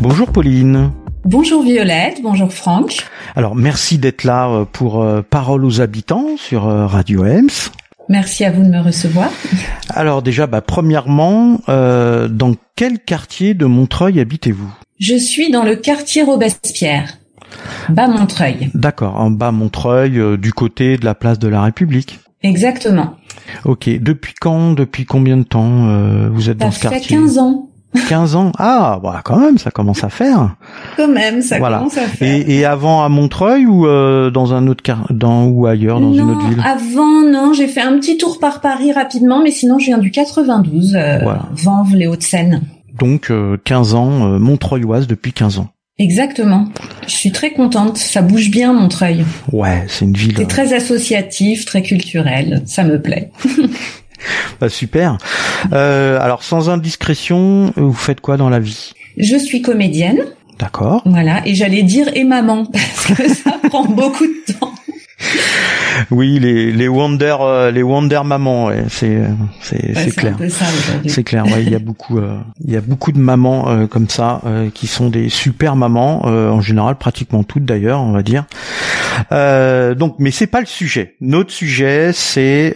Bonjour Pauline. Bonjour Violette, bonjour Franck. Alors merci d'être là euh, pour euh, Parole aux habitants sur Radio Ems. Merci à vous de me recevoir. Alors déjà, bah, premièrement, euh, dans quel quartier de Montreuil habitez-vous? Je suis dans le quartier Robespierre, bas Montreuil. D'accord, en bas Montreuil, euh, du côté de la place de la République. Exactement. Ok, depuis quand, depuis combien de temps euh, vous êtes dans ce quartier? Ça fait 15 ans. 15 ans. Ah, bah quand même, ça commence à faire. Quand même, ça commence à faire. Et, et avant à Montreuil ou euh, dans un autre car dans ou ailleurs dans une autre ville? Avant, non, j'ai fait un petit tour par Paris rapidement, mais sinon je viens du 92, euh, voilà. Vanves, les Hauts-de-Seine. Donc 15 euh, ans, euh, Montreuilloise depuis 15 ans. Exactement. Je suis très contente. Ça bouge bien, Montreuil. Ouais, c'est une ville. C'est très associatif, très culturel. Ça me plaît. Bah, super. Euh, alors sans indiscrétion, vous faites quoi dans la vie? Je suis comédienne. D'accord. Voilà, et j'allais dire et maman parce que ça prend beaucoup de temps. Oui, les les Wonder euh, les Wonder mamans, ouais, c'est c'est c'est clair. C'est clair, ouais, il y a beaucoup euh, il y a beaucoup de mamans euh, comme ça qui sont des super mamans en général pratiquement toutes d'ailleurs, on va dire. donc mais c'est pas le sujet. Notre sujet c'est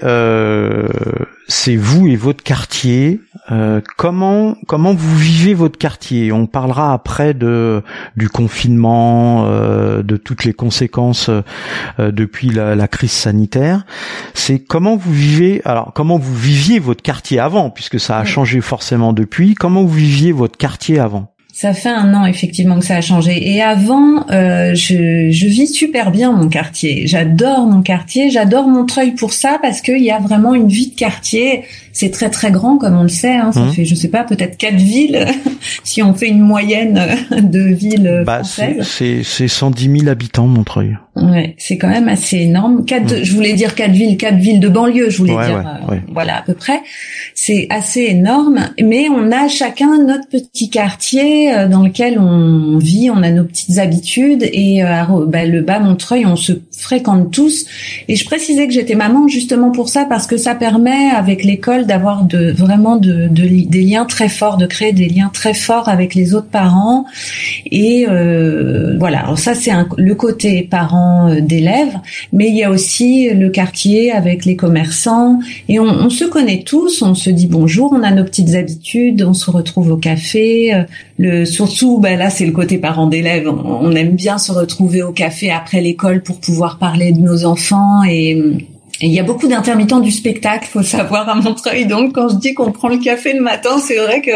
c'est vous et votre quartier. Euh, comment comment vous vivez votre quartier? On parlera après de du confinement, euh, de toutes les conséquences euh, depuis la, la, crise sanitaire. C'est comment vous vivez. Alors comment vous viviez votre quartier avant, puisque ça a changé forcément depuis. Comment vous viviez votre quartier avant? Ça fait un an effectivement que ça a changé. Et avant, euh, je, je, vis super bien mon quartier. J'adore mon quartier, j'adore Montreuil pour ça parce qu'il y a vraiment une vie de quartier c'est très très grand comme on le sait. Hein, ça mmh. fait, je sais pas, peut-être quatre villes si on fait une moyenne de villes bah, C'est c'est 110 000 habitants Montreuil. Ouais, c'est quand même assez énorme. Quatre, mmh. je voulais dire quatre villes, quatre villes de banlieue, je voulais dire, euh, voilà à peu près. C'est assez énorme, mais on a chacun notre petit quartier euh, dans lequel on vit, on a nos petites habitudes et euh, bah, le bas Montreuil, on se fréquente tous. Et je précisais que j'étais maman justement pour ça parce que ça permet avec l'école d'avoir vraiment de, des liens très forts, de créer des liens très forts avec les autres parents. Et euh, voilà, alors ça c'est le côté parents euh, d'élèves, mais il y a aussi le quartier avec les commerçants. Et on, se connaît tous, on se dit bonjour, on a nos petites habitudes, on se retrouve au café. Euh, le surtout, ben là c'est le côté parents d'élèves. On aime bien se retrouver au café après l'école pour pouvoir parler de nos enfants et il y a beaucoup d'intermittents du spectacle, faut savoir à Montreuil. Donc, quand je dis qu'on prend le café le matin, c'est vrai que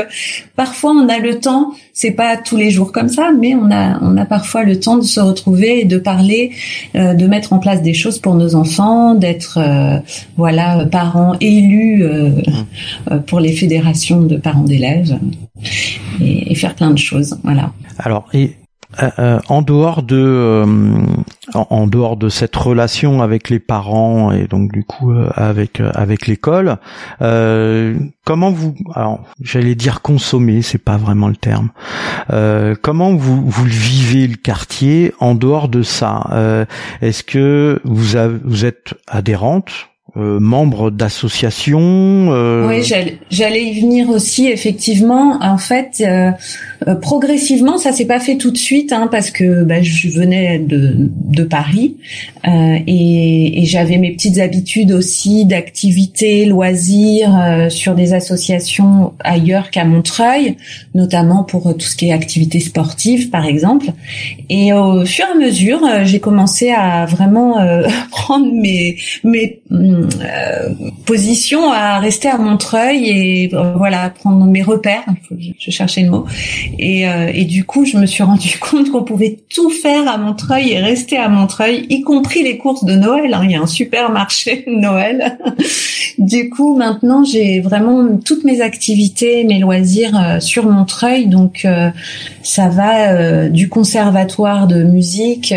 parfois on a le temps. C'est pas tous les jours comme ça, mais on a on a parfois le temps de se retrouver et de parler, euh, de mettre en place des choses pour nos enfants, d'être euh, voilà parents élus euh, pour les fédérations de parents d'élèves et, et, faire plein de choses. Voilà. Alors et euh, euh, en dehors de euh, en, dehors de cette relation avec les parents et donc du coup avec avec l'école comment vous alors j'allais dire consommer c'est pas vraiment le terme. Comment vous vous vivez le quartier en dehors de ça? Est-ce que vous avez, vous êtes adhérente euh, membre d'associations. Euh... Oui, j'allais y venir aussi. Effectivement, en fait, euh, euh, progressivement, ça s'est pas fait tout de suite, hein, parce que bah, je venais de, de Paris et, et j'avais mes petites habitudes aussi d'activités, loisirs sur des associations ailleurs qu'à Montreuil, notamment pour tout ce qui est activités sportives, par exemple. Et au fur et à mesure, j'ai commencé à vraiment prendre mes mes euh, position à rester à Montreuil et euh, voilà prendre mes repères. Je, cherchais le mot. Et, euh, et du coup, je me suis rendu compte qu'on pouvait tout faire à Montreuil et rester à Montreuil, y compris les courses de Noël. Hein. Il y a un super marché de Noël. du coup, maintenant, j'ai vraiment toutes mes activités, mes loisirs sur Montreuil. Donc, ça va du conservatoire de musique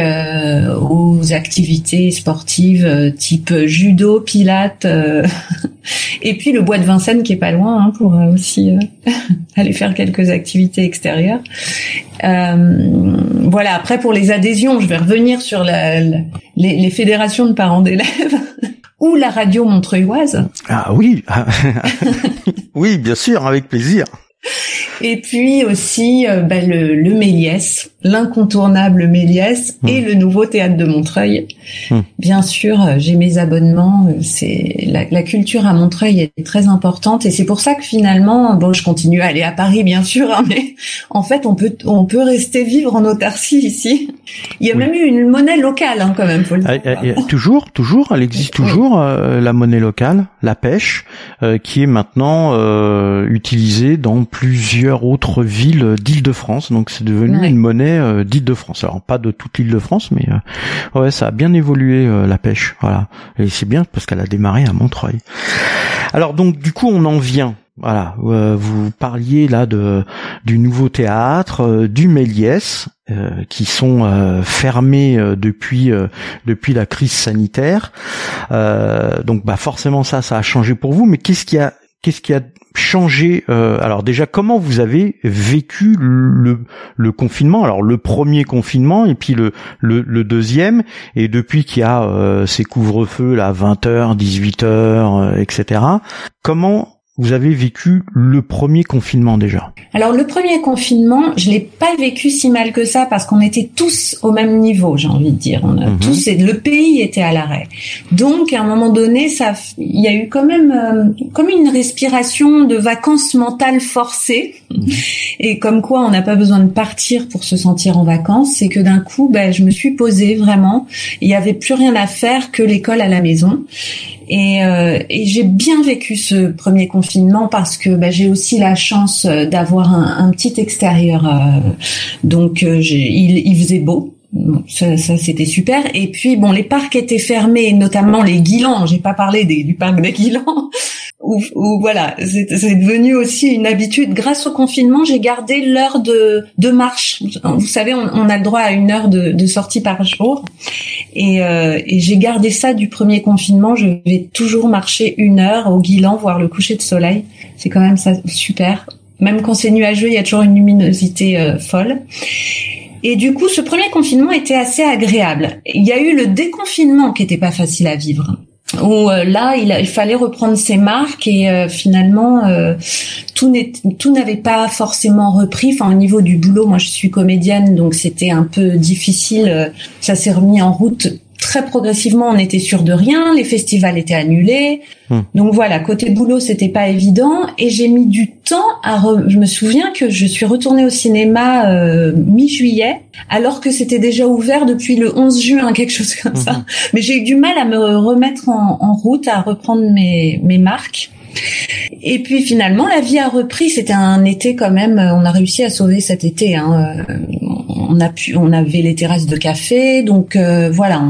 aux activités sportives type judo, pilates, euh, et puis le bois de Vincennes qui est pas loin hein, pour euh, aussi euh, aller faire quelques activités extérieures. voilà. Après pour les adhésions, je vais revenir sur la, les, les, fédérations de parents d'élèves. ou la radio montreuilloise. Ah oui, oui, bien sûr, avec plaisir. Et puis aussi euh, bah, le, le Méliès, l'incontournable Méliès et hmm. le nouveau théâtre de Montreuil. Hmm. Bien sûr, euh, j'ai mes abonnements. Euh, c'est la, la, culture à Montreuil est très importante et c'est pour ça que finalement, bon, je continue à aller à Paris, bien sûr, hein, mais en fait, on peut on peut rester vivre en autarcie ici. Il y a même eu une monnaie locale, hein, quand même. Faut le ah, toujours, toujours, elle existe toujours la monnaie locale, la pêche, qui est maintenant utilisée dans plusieurs autres villes d'Île-de-France. Donc c'est devenu une monnaie euh, d'Île-de-France. Alors pas de toute l'Île-de-France, mais euh, ouais, ça a bien évolué euh, la pêche. Voilà, et c'est bien parce qu'elle a démarré à Montreuil. Alors donc du coup on en vient voilà, vous parliez là de du nouveau théâtre, du Méliès, qui sont fermés depuis depuis la crise sanitaire. donc bah forcément ça, ça a changé pour vous. Mais qu'est-ce qui a qu'est-ce qui a changé euh, Alors déjà, comment vous avez vécu le, le confinement? Alors le premier confinement et puis le, le, deuxième, et depuis qu'il y a euh, ces couvre-feux là, 20h, 18h, etc. Comment vous avez vécu le premier confinement déjà Alors le premier confinement, je l'ai pas vécu si mal que ça parce qu'on était tous au même niveau, j'ai envie de dire. On a mhm. tous le pays était à l'arrêt. Donc à un moment donné, ça il y a eu quand même euh, comme une respiration de vacances mentales forcées. Mhm. Et comme quoi on n'a pas besoin de partir pour se sentir en vacances, c'est que d'un coup, ben, je me suis posée vraiment. Il y avait plus rien à faire que l'école à la maison. Et, euh, et j'ai bien vécu ce premier confinement parce que bah, j'ai aussi la chance euh, d'avoir un, petit extérieur. Euh, donc euh, il, il faisait beau. Ça, ça c'était super. Et puis bon, les parcs étaient fermés, notamment les Guilans. J'ai pas parlé du parc des Guilans où, voilà, c'est devenu aussi une habitude. Grâce au confinement, j'ai gardé l'heure de, de marche. Vous savez, on, a le droit à une heure de, de sortie par jour, et, euh, et j'ai gardé ça du premier confinement. Je vais toujours marcher une heure au Guilan voir le coucher de soleil. C'est quand même ça super. Même quand c'est nuageux, il y a toujours une luminosité euh, folle. Et du coup, ce premier confinement était assez agréable. Il y a eu le déconfinement qui était pas facile à vivre où euh, là il, fallait reprendre ses marques et euh, finalement euh, tout tout n'avait pas forcément repris enfin au niveau du boulot moi je suis comédienne donc c'était un peu difficile ça s'est remis en route très progressivement, on était sûr de rien, les festivals étaient annulés. Hmm. Donc voilà, côté boulot, c'était pas évident et j'ai mis du temps à je me souviens que je suis retournée au cinéma euh, mi-juillet alors que c'était déjà ouvert depuis le 11 juin, quelque chose comme ça. Hmm. Mais j'ai eu du mal à me remettre en, en route, à reprendre mes, mes marques. Et puis finalement, la vie a repris. C'était un été quand même. On a réussi à sauver cet été. Hein. On a pu, on avait les terrasses de café, donc euh, voilà,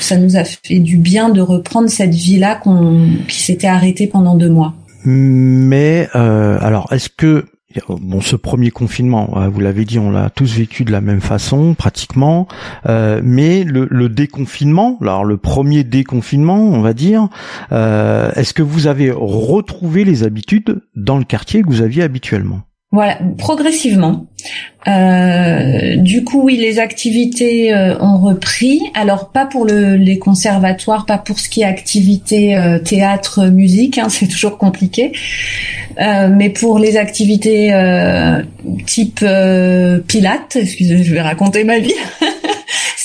ça nous a fait du bien de reprendre cette vie-là qu'on, qui s'était arrêtée pendant deux mois. Mais euh, alors, est-ce que Bon, ce premier confinement, euh, vous l'avez dit, on l'a tous vécu de la même façon, pratiquement. Euh, mais le, déconfinement, alors le premier déconfinement, on va dire, euh, est-ce que vous avez retrouvé les habitudes dans le quartier que vous aviez habituellement? Voilà, progressivement. Euh, du coup, oui, les activités euh, ont repris. Alors, pas pour le, les conservatoires, pas pour ce qui est activité euh, théâtre, musique, hein, c'est toujours compliqué. mais pour les activités type pilates, excusez, je vais raconter ma vie.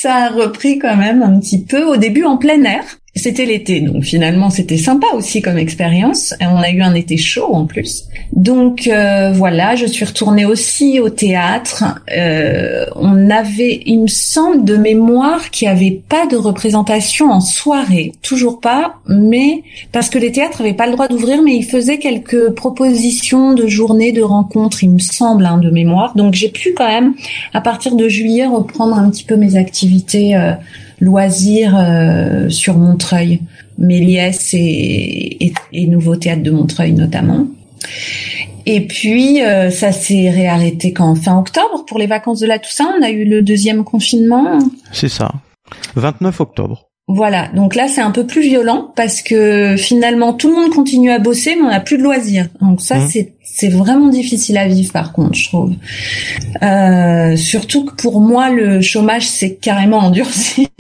ça a repris quand même un petit peu. Au début, en plein air. C'était l'été, donc finalement c'était sympa aussi comme expérience. On a eu un été chaud en plus. Donc euh, voilà, je suis retournée aussi au théâtre. Euh, on avait, il me semble, de mémoire qu'il n'y avait pas de représentation en soirée, toujours pas, mais parce que les théâtres n'avaient pas le droit d'ouvrir, mais ils faisaient quelques propositions de journées, de rencontres, il me semble, hein, de mémoire. Donc j'ai pu quand même, à partir de juillet, reprendre un petit peu mes activités. Euh, loisirs euh, sur Montreuil, Méliès et, et, Nouveau Théâtre de Montreuil notamment. Et puis euh, ça s'est réarrêté quand fin octobre pour les vacances de la Toussaint. On a eu le deuxième confinement. C'est ça. 29 octobre. Voilà, donc là c'est un peu plus violent parce que finalement tout le monde continue à bosser mais on n'a plus de loisirs. Donc ça mmh. c'est c'est vraiment difficile à vivre par contre je trouve. Euh, surtout que pour moi le chômage c'est carrément endurci.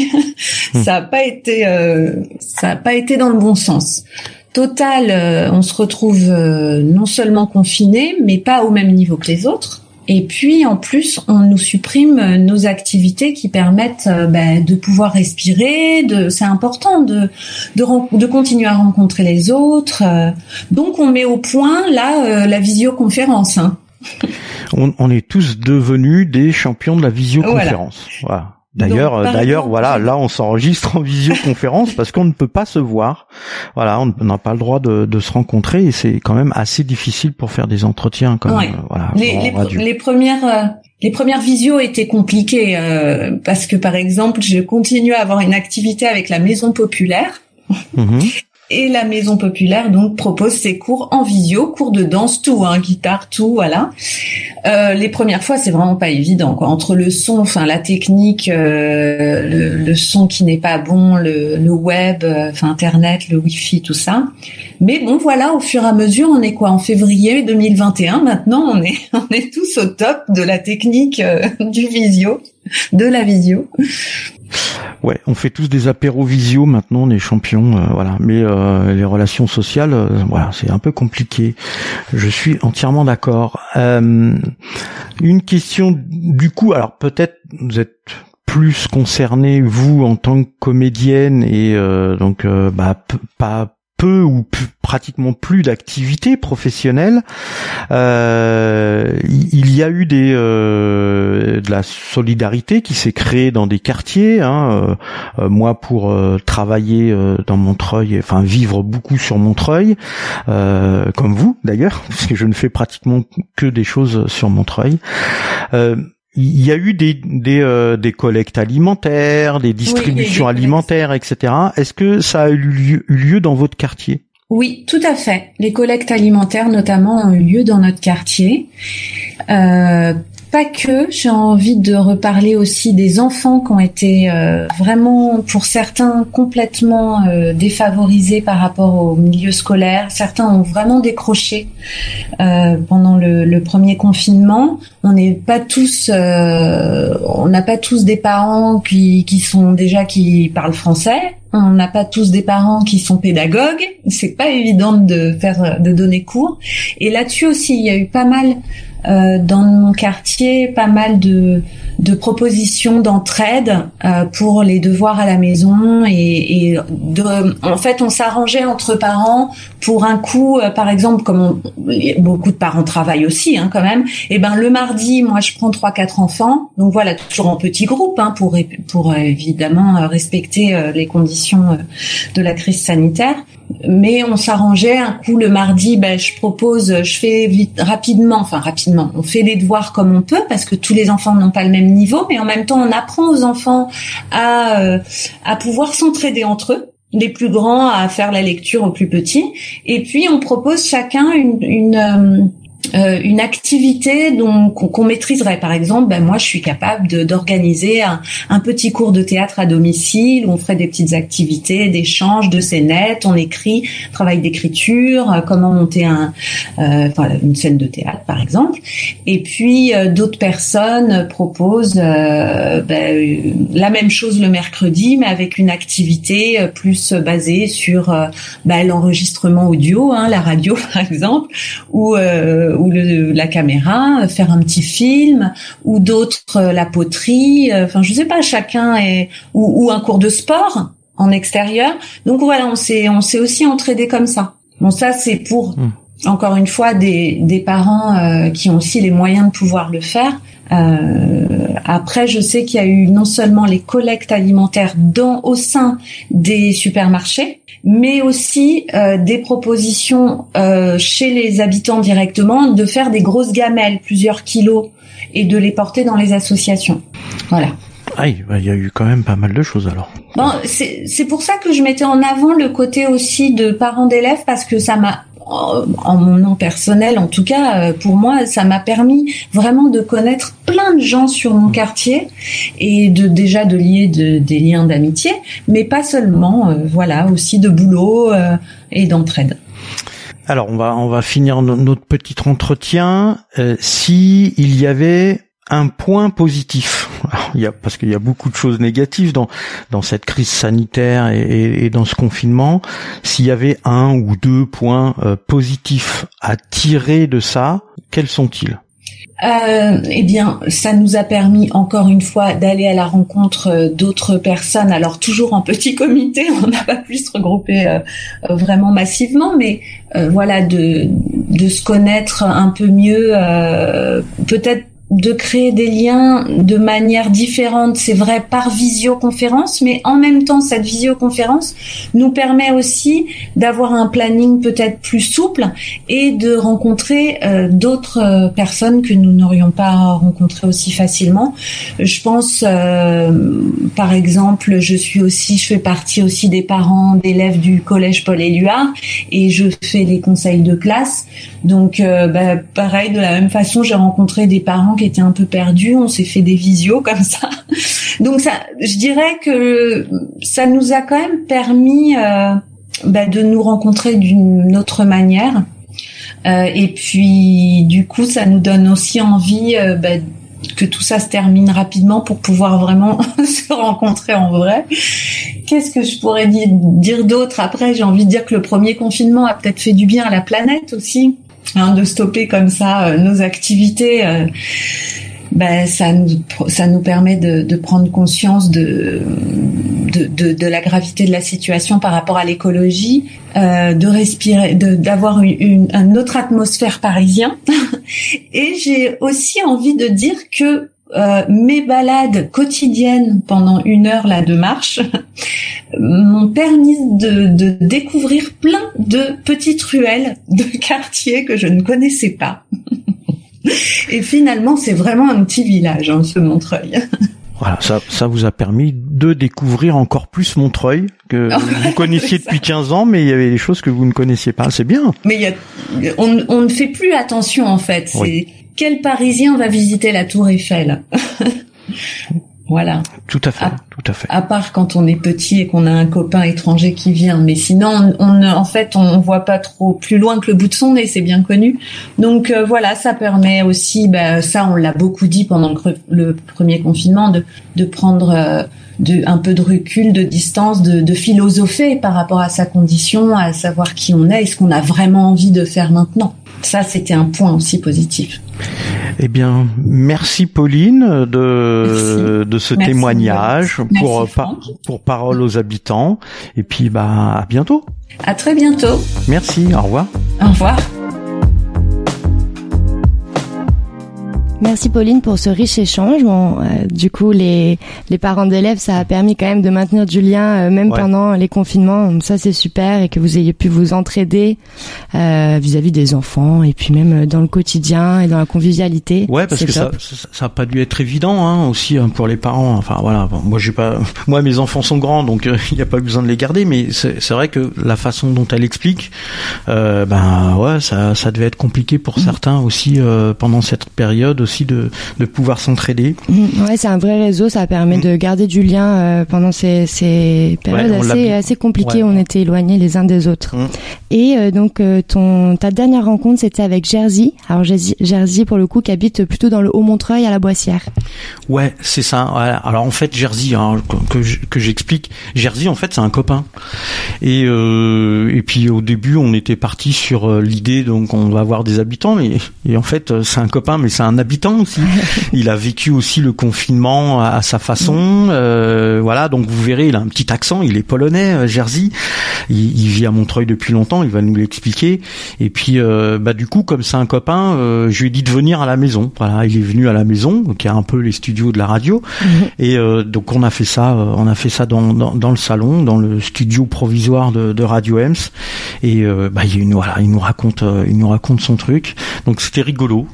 Mmh. ça a pas été euh, ça a pas été dans le bon sens. Total, euh, on se retrouve non seulement confiné mais pas au même niveau que les autres. Et puis en plus, on nous supprime nos activités qui permettent euh, ben, de pouvoir respirer. De, c'est important de, de, de continuer à rencontrer les autres. Euh. Donc on met au point là euh, la visioconférence. Hein. On, on, est tous devenus des champions de la visioconférence. Voilà. D'ailleurs, euh, d'ailleurs, voilà, là, on s'enregistre en visioconférence parce qu'on ne peut pas se voir. Voilà, on n'a pas le droit de, de se rencontrer et c'est quand même assez difficile pour faire des entretiens. Comme, euh, voilà, les, les, premières, euh, les premières visios étaient compliquées parce que, par exemple, je continue à avoir une activité avec la Maison Populaire. Mhm. Et la Maison Populaire donc propose ses cours en visio, cours de danse, tout, hein, guitare, tout, voilà. Euh, les premières fois, c'est vraiment pas évident, quoi. Entre le son, enfin la technique, euh, le, son qui n'est pas bon, le, le web, euh, enfin Internet, le Wi-Fi, tout ça. Mais bon, voilà, au fur et à mesure, on est quoi En février 2021, maintenant, on est on est tous au top de la technique du visio, de la visio. Ouais, on fait tous des apéros visio maintenant, on est champions, euh, voilà. Mais euh, les relations sociales, euh, voilà, c'est un peu compliqué. Je suis entièrement d'accord. une question du coup, alors peut-être vous êtes plus concerné vous en tant que comédienne et donc bah pas ou pratiquement plus d'activité professionnelle. Euh, il y a eu des euh, de la solidarité qui s'est créée dans des quartiers. Hein. Euh, moi, pour travailler dans Montreuil, enfin vivre beaucoup sur Montreuil, comme vous d'ailleurs, parce que je ne fais pratiquement que des choses sur Montreuil il y a eu des des, euh, des collectes alimentaires, des distributions alimentaires, etc. Est-ce que ça a eu lieu, dans votre quartier? Oui, tout à fait. Les collectes alimentaires, notamment, ont eu lieu dans notre quartier. Euh, pas que, j'ai envie de reparler aussi des enfants qui ont été euh, vraiment, pour certains, complètement euh, défavorisés par rapport au milieu scolaire. Certains ont vraiment décroché euh, pendant le, le, premier confinement. On n'est pas tous, on n'a pas tous des parents qui, qui sont déjà qui parlent français. On n'a pas tous des parents qui sont pédagogues. C'est pas évident de faire, de donner cours. Et là-dessus aussi, il y a eu pas mal euh, dans mon quartier pas mal de, de propositions d'entraide euh, pour les devoirs à la maison et, et de, en fait on s'arrangeait entre parents pour un coup euh, par exemple comme beaucoup de parents travaillent aussi hein, quand même et ben le mardi moi je prends trois quatre enfants. Donc voilà toujours en petit groupe hein, pour pour évidemment respecter les conditions de la crise sanitaire. Mais on s'arrangeait un coup le mardi ben je propose je fais vite rapidement enfin rapidement on fait les devoirs comme on peut parce que tous les enfants n'ont pas le même niveau mais en même temps on apprend aux enfants à euh, à pouvoir s'entraider entre eux les plus grands à faire la lecture aux plus petits. Et puis on propose chacun une, une euh, euh, une activité dont qu'on maîtriserait. Par exemple, ben moi, je suis capable d'organiser un, un, petit cours de théâtre à domicile où on ferait des petites activités, d'échanges, de scénettes, on écrit, travail d'écriture, euh, comment monter un, euh, une scène de théâtre, par exemple. Et puis euh, d'autres personnes proposent ben, la même chose le mercredi, mais avec une activité plus basée sur ben, l'enregistrement audio, hein, la radio, par exemple, ou ou le, la caméra, faire un petit film, ou d'autres euh, la poterie. Euh, enfin, je sais pas, chacun est ou, ou un cours de sport en extérieur. Donc voilà, on s'est on s'est aussi entraidé comme ça. Bon, ça c'est pour hmm. Encore une fois des des parents euh, qui ont aussi les moyens de pouvoir le faire. Euh, après, je sais qu'il y a eu non seulement les collectes alimentaires dans au sein des supermarchés, mais aussi euh, des propositions euh, chez les habitants directement de faire des grosses gamelles, plusieurs kilos, et de les porter dans les associations. Voilà. Ah, il y a eu quand même pas mal de choses alors. Bon, c'est pour ça que je mettais en avant le côté aussi de parents d'élèves parce que ça m'a en mon nom personnel, en tout cas, euh, pour moi, ça m'a permis vraiment de connaître plein de gens sur mon quartier et de déjà de lier des liens d'amitié, mais pas seulement, euh, voilà, aussi de boulot euh, et d'entraide. Alors on va on va finir notre petit entretien. si il y avait un point positif. il y a, parce qu'il y a beaucoup de choses négatives dans dans cette crise sanitaire et, et, dans ce confinement. S'il y avait un ou deux points euh, positifs à tirer de ça, quels sont-ils? Euh, eh bien, ça nous a permis encore une fois d'aller à la rencontre euh, d'autres personnes. Alors toujours en petit comité, on n'a pas pu se regrouper euh, vraiment massivement, mais voilà de de se connaître un peu mieux, peut-être de créer des liens de manière différente, c'est vrai, par visioconférence, mais en même temps, cette visioconférence nous permet aussi d'avoir un planning peut-être plus souple et de rencontrer euh, d'autres euh, personnes que nous n'aurions pas rencontrées aussi facilement. Je pense, euh, par exemple, je suis aussi, je fais partie aussi des parents d'élèves du collège Paul Éluard et je fais les conseils de classe. Donc, bah, pareil, de la même façon, j'ai rencontré des parents qui était un peu perdu, on s'est fait des visios comme ça. Donc ça, je dirais que ça nous a quand même permis euh, bah, de nous rencontrer d'une autre manière. Euh, et puis du coup, ça nous donne aussi envie euh, bah, que tout ça se termine rapidement pour pouvoir vraiment se rencontrer en vrai. Qu'est-ce que je pourrais dire, dire d'autre? Après J'ai envie de dire que le premier confinement a peut-être fait du bien à la planète aussi. De stopper comme ça euh, nos activités. Euh, ben, ça nous ça nous permet de, de prendre conscience de, de, de de la gravité de la situation par rapport à l'écologie, euh, de respirer, d'avoir une, une, autre atmosphère parisien. Et j'ai aussi envie de dire que euh, mes balades quotidiennes pendant une heure là de marche m'ont permis de, de, découvrir plein de petites ruelles de quartiers que je ne connaissais pas. Et finalement, c'est vraiment un petit village, hein, ce Montreuil. Voilà, ça, ça vous a permis de découvrir encore plus Montreuil que vous connaissiez depuis 15 ans, mais il y avait des choses que vous ne connaissiez pas. C'est bien. Mais il y a, on, on, ne fait plus attention en fait. Quel Parisien va visiter la Tour Eiffel Voilà. Tout à fait, tout à fait. À part quand on est petit et qu'on a un copain étranger qui vient, mais sinon, on, en fait, on voit pas trop plus loin que le bout de son nez, c'est bien connu. Donc euh, voilà, ça permet aussi, bah, ça on l'a beaucoup dit pendant le, premier confinement, de, de prendre euh, de, un peu de recul, de distance, de, de philosopher par rapport à sa condition, à savoir qui on est et ce qu'on a vraiment envie de faire maintenant. Ça, c'était un point aussi positif. Eh bien, merci Pauline de, de ce témoignage pour, pour Parole aux habitants. Et puis, bah, à bientôt. À très bientôt. Merci, au revoir. Au revoir. Merci Pauline pour ce riche échange. Bon, euh, du coup, les, les parents d'élèves, ça a permis quand même de maintenir du lien, euh, même pendant les confinements. Ça, c'est super et que vous ayez pu vous entraider euh, vis-à-vis des enfants et puis même dans le quotidien et dans la convivialité. Ouais, parce que ça, ça, a pas dû être évident hein, aussi hein, pour les parents. Enfin voilà, moi j'ai pas, moi mes enfants sont grands, donc il n'y a pas besoin de les garder. Mais c'est vrai que la façon dont elle explique, ben ouais, ça, ça devait être compliqué pour mmh. certains aussi pendant cette période aussi de, de pouvoir s'entraider. Mmh, ouais, c'est un vrai réseau, ça permet mmh. de garder du lien euh, pendant ces, ces périodes assez, assez compliquées. On était éloignés les uns des autres. Mmh. Et euh, donc euh, ton ta dernière rencontre, c'était avec Jersey. Alors Jersey, pour le coup, qui habite plutôt dans le Haut-Montreuil à la Boissière. Ouais, c'est ça. Alors en fait, Jersey, hein, que, que j'explique, Jersey en fait c'est un copain. Et et puis au début, on était parti sur l'idée donc on va avoir des habitants, mais et en fait c'est un copain, mais c'est un habitant aussi. il a vécu aussi le confinement à, sa façon. Euh, voilà, donc vous verrez, il a un petit accent. Il est polonais, euh, Jersey. Il, vit à Montreuil depuis longtemps. Il va nous l'expliquer. Et puis, euh, bah du coup, comme c'est un copain, je lui ai dit de venir à la maison. Voilà, il est venu à la maison, qui a un peu les studios de la radio. Mhm. Et donc on a fait ça, on a fait ça dans, dans, le salon, dans le studio provisoire de, de Radio Ems. Et bah il, voilà, il nous raconte, il nous raconte son truc. Donc c'était rigolo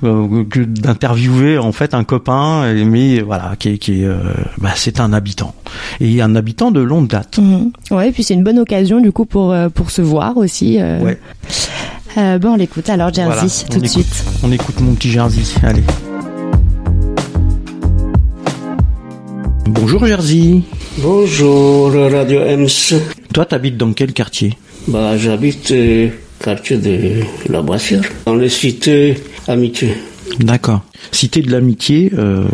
d'interviewer en fait un copain, mais voilà, qui est, qui est euh, bah, c'est un habitant et un habitant de longue date. Mhm. Ouais, et puis c'est une bonne occasion du coup pour euh, pour se voir aussi. Euh. Ouais. bon, on l'écoute alors Jersey tout de suite. On écoute mon petit Jersey. Allez. Bonjour Jersey. Bonjour Radio Ems. Toi, t'habites dans quel quartier? Bah, j'habite quartier de la Boissière, dans les cités Amitié. D'accord. Cité de l'amitié euh,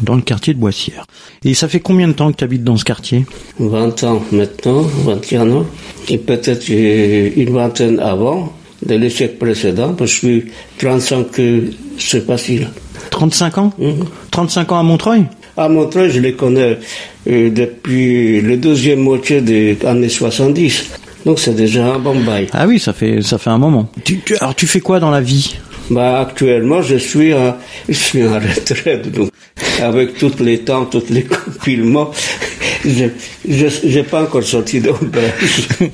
dans le quartier de Boissière. Et ça fait combien de temps que tu habites dans ce quartier? 20 ans maintenant, 21 ans. Et peut-être une vingtaine avant, de l'échec précédent, parce que je suis 35 c'est facile. 35 ans? 35 mhm. ans à Montreuil? À Montreuil, je les connais euh, depuis le deuxième moitié des années 70. Donc c'est déjà un bon bail. Ah oui, ça fait ça fait un moment. alors tu fais quoi dans la vie? Bah, actuellement, je suis, en, je suis en retraite, donc, avec tous les temps, tous les confinements, je, je, pas encore sorti d'auberge.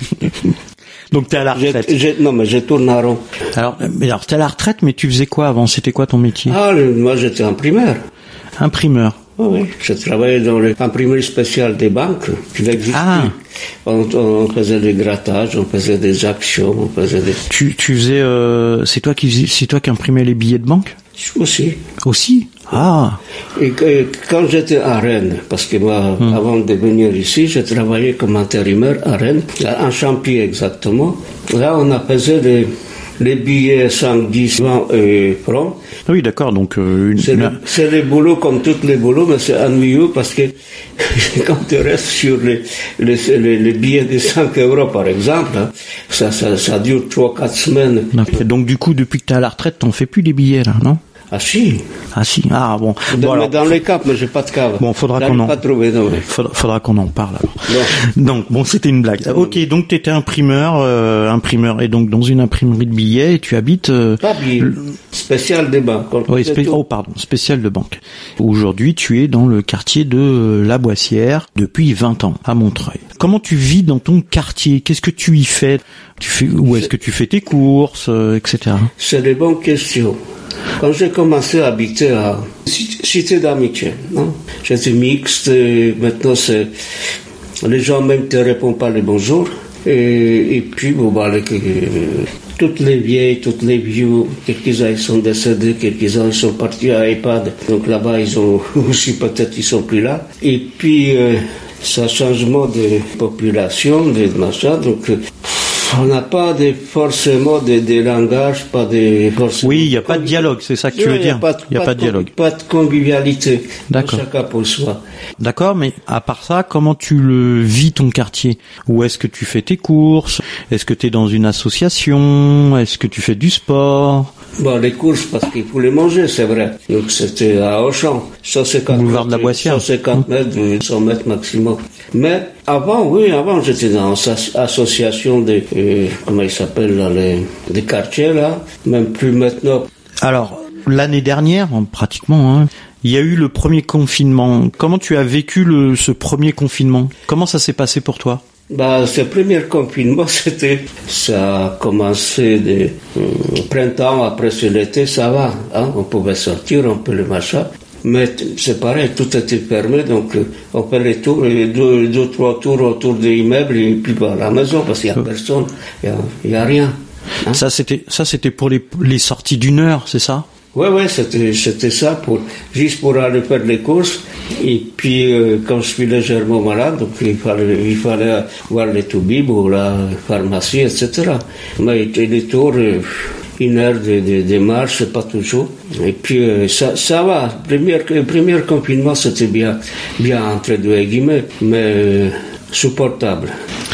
Donc tu es à la retraite. non, mais je tourne en rond. Alors, mais alors es à la retraite, mais tu faisais quoi avant? C'était quoi ton métier? Ah, moi j'étais imprimeur. Imprimeur. Oui, je travaillais dans l'imprimerie spéciale des banques, qui n'existe ah. On, faisait des grattages, on faisait des actions, on faisait des... Tu, tu faisais... Euh, c'est toi qui c'est toi qui imprimais les billets de banque? Aussi. Aussi? Ah Et, quand j'étais à Rennes, parce que moi, hmm. avant de venir ici, j'ai travaillé comme intérimaire à Rennes, en Champy exactement. Là, on a fait des les billets 5, 10, 20 francs. Oui, d'accord. Donc, euh, c'est des boulots comme tous les boulots, mais c'est ennuyeux parce que quand tu restes sur les, les, les, billets de 5 euros, par exemple, hein, ça, ça, ça dure 3-4 semaines. Donc, du coup, depuis que tu es à la retraite, t'en fais plus des billets, là, non? Ah si. Ah si. Ah bon. Dans, dans les caves, mais j'ai pas de cave. Bon, faudra qu'on en. Faudra, qu'on en parle. Alors. Donc bon, c'était une blague. Ok, donc tu étais imprimeur, euh, imprimeur, et donc dans une imprimerie de billets, et tu habites. Euh, pas billets. Spécial des banques. Oui, oh pardon, spécial de banque. Aujourd'hui, tu es dans le quartier de La Boissière depuis 20 ans à Montreuil. Comment tu vis dans ton quartier? Qu'est-ce que tu y fais? Tu fais où est-ce que tu fais tes courses, euh, etc. C'est des bonnes questions. Quand j'ai commencé à habiter à Cité d'Amitié, j'étais mixte, maintenant les gens même ne te répondent pas les bonjours. Et, puis, bon, bah, les, toutes les vieilles, toutes les vieux, quelques-uns sont décédés, quelques-uns sont partis à EHPAD. Donc là-bas, ils ont aussi peut-être ils sont plus là. Et puis, euh, ça changement de population, de machin. Donc, euh, on n'a pas de, forcément de, de, langage, pas de forcément Oui, il n'y a pas de dialogue, c'est ça que tu veux dire. Il n'y a pas de, dialogue. Pas de convivialité. D'accord. Chacun pour soi. D'accord, mais à part ça, comment tu le vis ton quartier? Où est-ce que tu fais tes courses? Est-ce que tu es dans une association? Est-ce que tu fais du sport? Bon, les courses, parce qu'il faut les manger, c'est vrai. Donc c'était à Auchan. 150 Boulevard de la Boissière. 150 mètres, 100 mètres maximum. Mais avant, oui, avant, j'étais dans une association de, euh, comment il s'appelle, là, les, des quartiers, là. Même plus maintenant. Alors, l'année dernière, pratiquement, hein, il y a eu le premier confinement. Comment tu as vécu le, ce premier confinement? Comment ça s'est passé pour toi? Bah, ce premier confinement, c'était, ça a commencé de euh, printemps, après c'est l'été, ça va, hein, on pouvait sortir, on peut le machin. Mais c'est pareil, tout était fermé, donc euh, on fait les tours, les deux, deux, trois tours autour des immeubles et puis à la maison, parce qu'il n'y a personne, il n'y a, rien. Hein. Ça, c'était, ça, c'était pour les, les sorties d'une heure, c'est ça? Ouais, c'était, c'était ça, pour, juste pour aller faire les courses. Et puis, euh, quand je suis légèrement malade, donc il fallait, il fallait voir les toubibs ou la pharmacie, etc. Mais les tours, euh, une heure de, de, de marche, pas toujours. Et puis, euh, ça, ça va. Premier, le premier confinement, c'était bien, bien entre deux guillemets, mais supportable.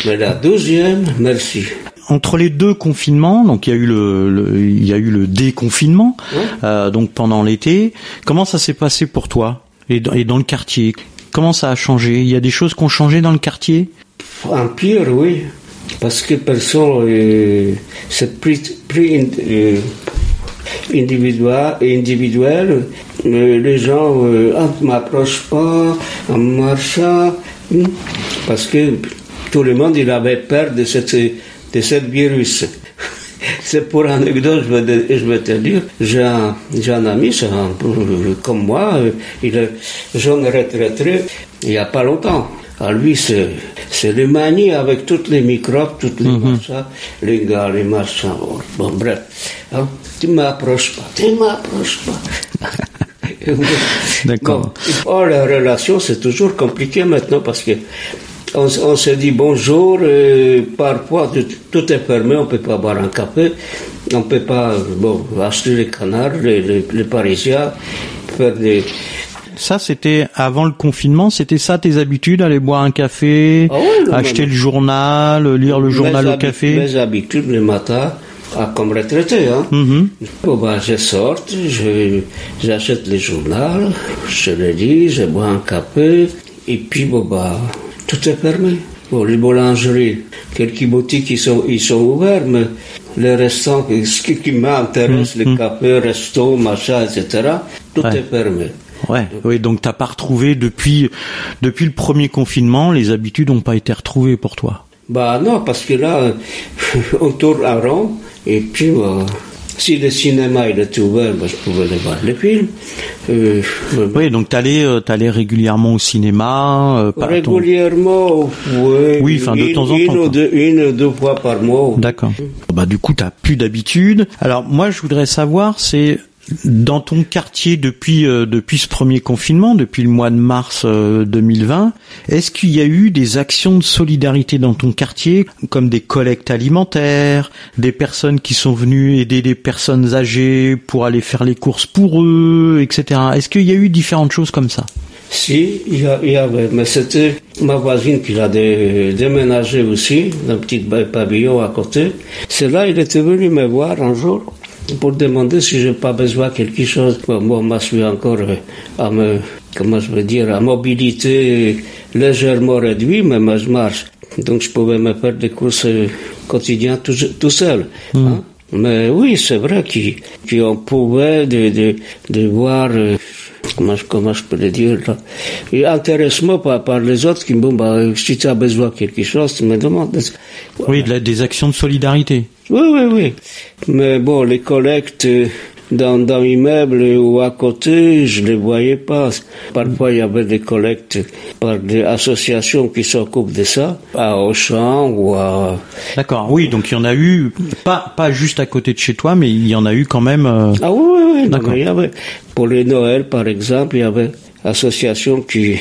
Mais la deuxième, merci entre les deux confinements, donc il y a eu le, il y a eu le déconfinement, euh, donc pendant l'été. Comment ça s'est passé pour toi et dans, et dans, le quartier? Comment ça a changé? Il y a des choses qui ont changé dans le quartier? En pire, oui, parce que personne, euh, plus euh, individuel, individuel. les gens euh, ne m'approchent pas en marchant, hmm, parce que tout le monde il avait peur de cette de virus. C'est pour anecdote, je vais, je te dire, j'ai un, un, ami, un, comme moi, il est jeune retraité, il n'y a pas longtemps. À lui, c'est, le manie avec toutes les microbes, toutes les mm machins, les gars, les machins. Bon, bref. Hein, tu m'approches pas, tu m'approches pas. D'accord. Bon, oh, la relation, c'est toujours compliqué maintenant parce que on, se dit bonjour, parfois tout, est fermé, on ne peut pas boire un café, on ne peut pas bon, acheter les canards, les, Parisiens, faire des... Ça, c'était avant le confinement, c'était ça tes habitudes, aller boire un café, ah acheter le journal, lire le journal au café Mes habitudes le matin, comme retraité, hein. Bon, bah, je sors, j'achète le journal, je le lis, je bois un café, et puis bon, bah, tout est fermé. Bon, les boulangeries, quelques boutiques, ils sont, ils sont ouverts, mais les restaurants, ce qui, m'intéresse, les mm, mm. cafés, restos, machin, etc., tout est fermé. Ouais, oui, donc t'as pas retrouvé depuis depuis le premier confinement, les habitudes n'ont pas été retrouvées pour toi. Bah non, parce que là, on tourne à rond et puis bah, si le cinéma il était ouvert, ben, je pouvais aller voir les films. Euh, oui, donc tu allais, euh, allais régulièrement au cinéma euh, Régulièrement, oui. Oui, enfin de temps en temps. Ou deux, une ou deux fois par mois. D'accord. Bah du coup, tu plus d'habitude. Alors moi, je voudrais savoir, c'est dans ton quartier depuis euh, depuis ce premier confinement, depuis le mois de mars 2020, euh, est-ce qu'il y a eu des actions de solidarité dans ton quartier, comme des collectes alimentaires, des personnes qui sont venues aider des personnes âgées pour aller faire les courses pour eux, etc. Est-ce qu'il y a eu différentes choses comme ça? Si, il y, avait, mais c'était ma voisine qui l'a déménagé aussi, un petit pavillon à côté. C'est là, il était venu me voir un jour pour demander si j'ai pas besoin de quelque chose. moi, je suis encore euh, à me, comment je veux dire, à mobilité légèrement réduite, mais je marche. Donc, je pouvais me faire des courses euh, quotidiennes tout, seul. Hmm. Hein. Mais oui, c'est vrai qu'on pouvait de, de, de voir euh, comment, comment je peux le dire là? Et intéressement par, par les autres qui me disent, bah, si tu as besoin de quelque chose, tu me demandes. Oui, des actions de solidarité. Oui, oui, oui. Mais bon, les collectes dans, dans l'immeuble ou à côté, je ne les voyais pas. Parfois, il y avait des collectes par des associations qui s'occupent de ça, à Auchan ou à... D'accord, oui, donc il y en a eu, pas, pas juste à côté de chez toi, mais il y en a eu quand même... Euh, ah oui, oui, oui. D'accord. Il y avait, pour les Noël, par exemple, il y avait associations qui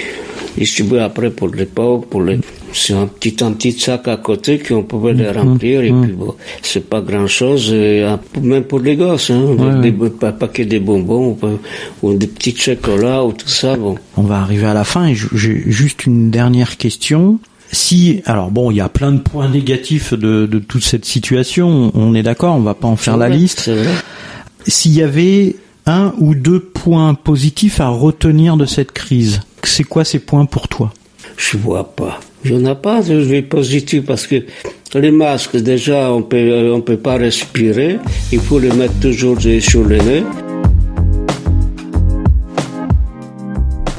distribuaient après pour les pauvres, pour les c'est un petit, un petit sac à côté qu'on pouvait les remplir et puis bon, c'est pas grand chose, même pour les gosses, hein, des, paquets de bonbons ou, des petits chocolats ou tout ça. Bon. On va arriver à la fin et j'ai juste une dernière question. Si, alors bon, il y a plein de points négatifs de, de toute cette situation, on est d'accord, on va pas en faire la liste. S'il y avait un ou deux points positifs à retenir de cette crise, c'est quoi ces points pour toi? Je vois pas. Je n'ai pas de vie positive parce que les masques, déjà, on peut, euh, on peut pas respirer. Il faut les mettre toujours sur le nez.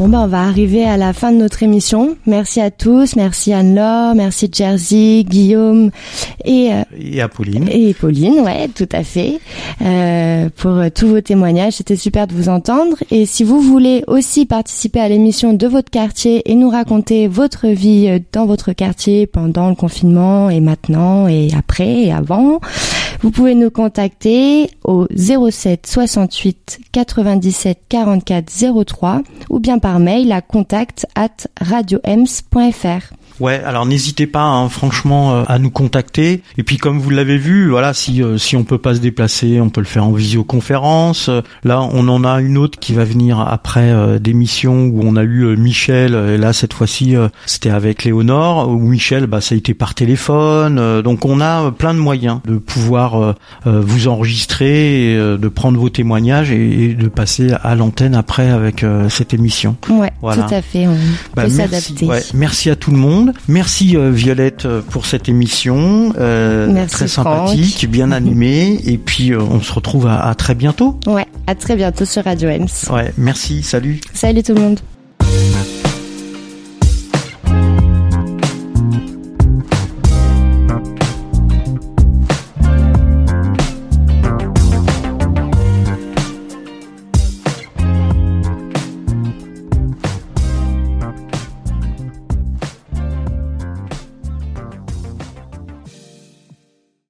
Bon bah on va arriver à la fin de notre émission. Merci à tous, merci Anne-Laure, merci Jersey, Guillaume et euh, et Apolline. Et Pauline, ouais, tout à fait. Euh, pour tous vos témoignages, c'était super de vous entendre. Et si vous voulez aussi participer à l'émission de votre quartier et nous raconter votre vie euh, dans votre quartier pendant le confinement et maintenant et après et avant, vous pouvez nous contacter au 07 68 97 44 03 ou bien par mail à contact at radioems.fr. Ouais, alors n'hésitez pas, hein, franchement, euh, à nous contacter. Et puis comme vous l'avez vu, voilà, si euh, si on peut pas se déplacer, on peut le faire en visioconférence. là, on en a une autre qui va venir après euh, des missions où on a eu Michel. Et là, cette fois-ci, c'était avec Léonore. Où Michel, bah, ça a été par téléphone. donc on a plein de moyens de pouvoir vous enregistrer, de prendre vos témoignages et, de passer à l'antenne après avec cette émission. Ouais, voilà. tout à fait. On bah, peut s'adapter. Ouais, merci à tout le monde. Merci euh, Violette euh, pour cette émission euh, très sympathique, bien animée et puis on se retrouve à, à, très bientôt. Ouais, à très bientôt sur Radio Ems. Ouais, merci, salut. Salut tout le monde.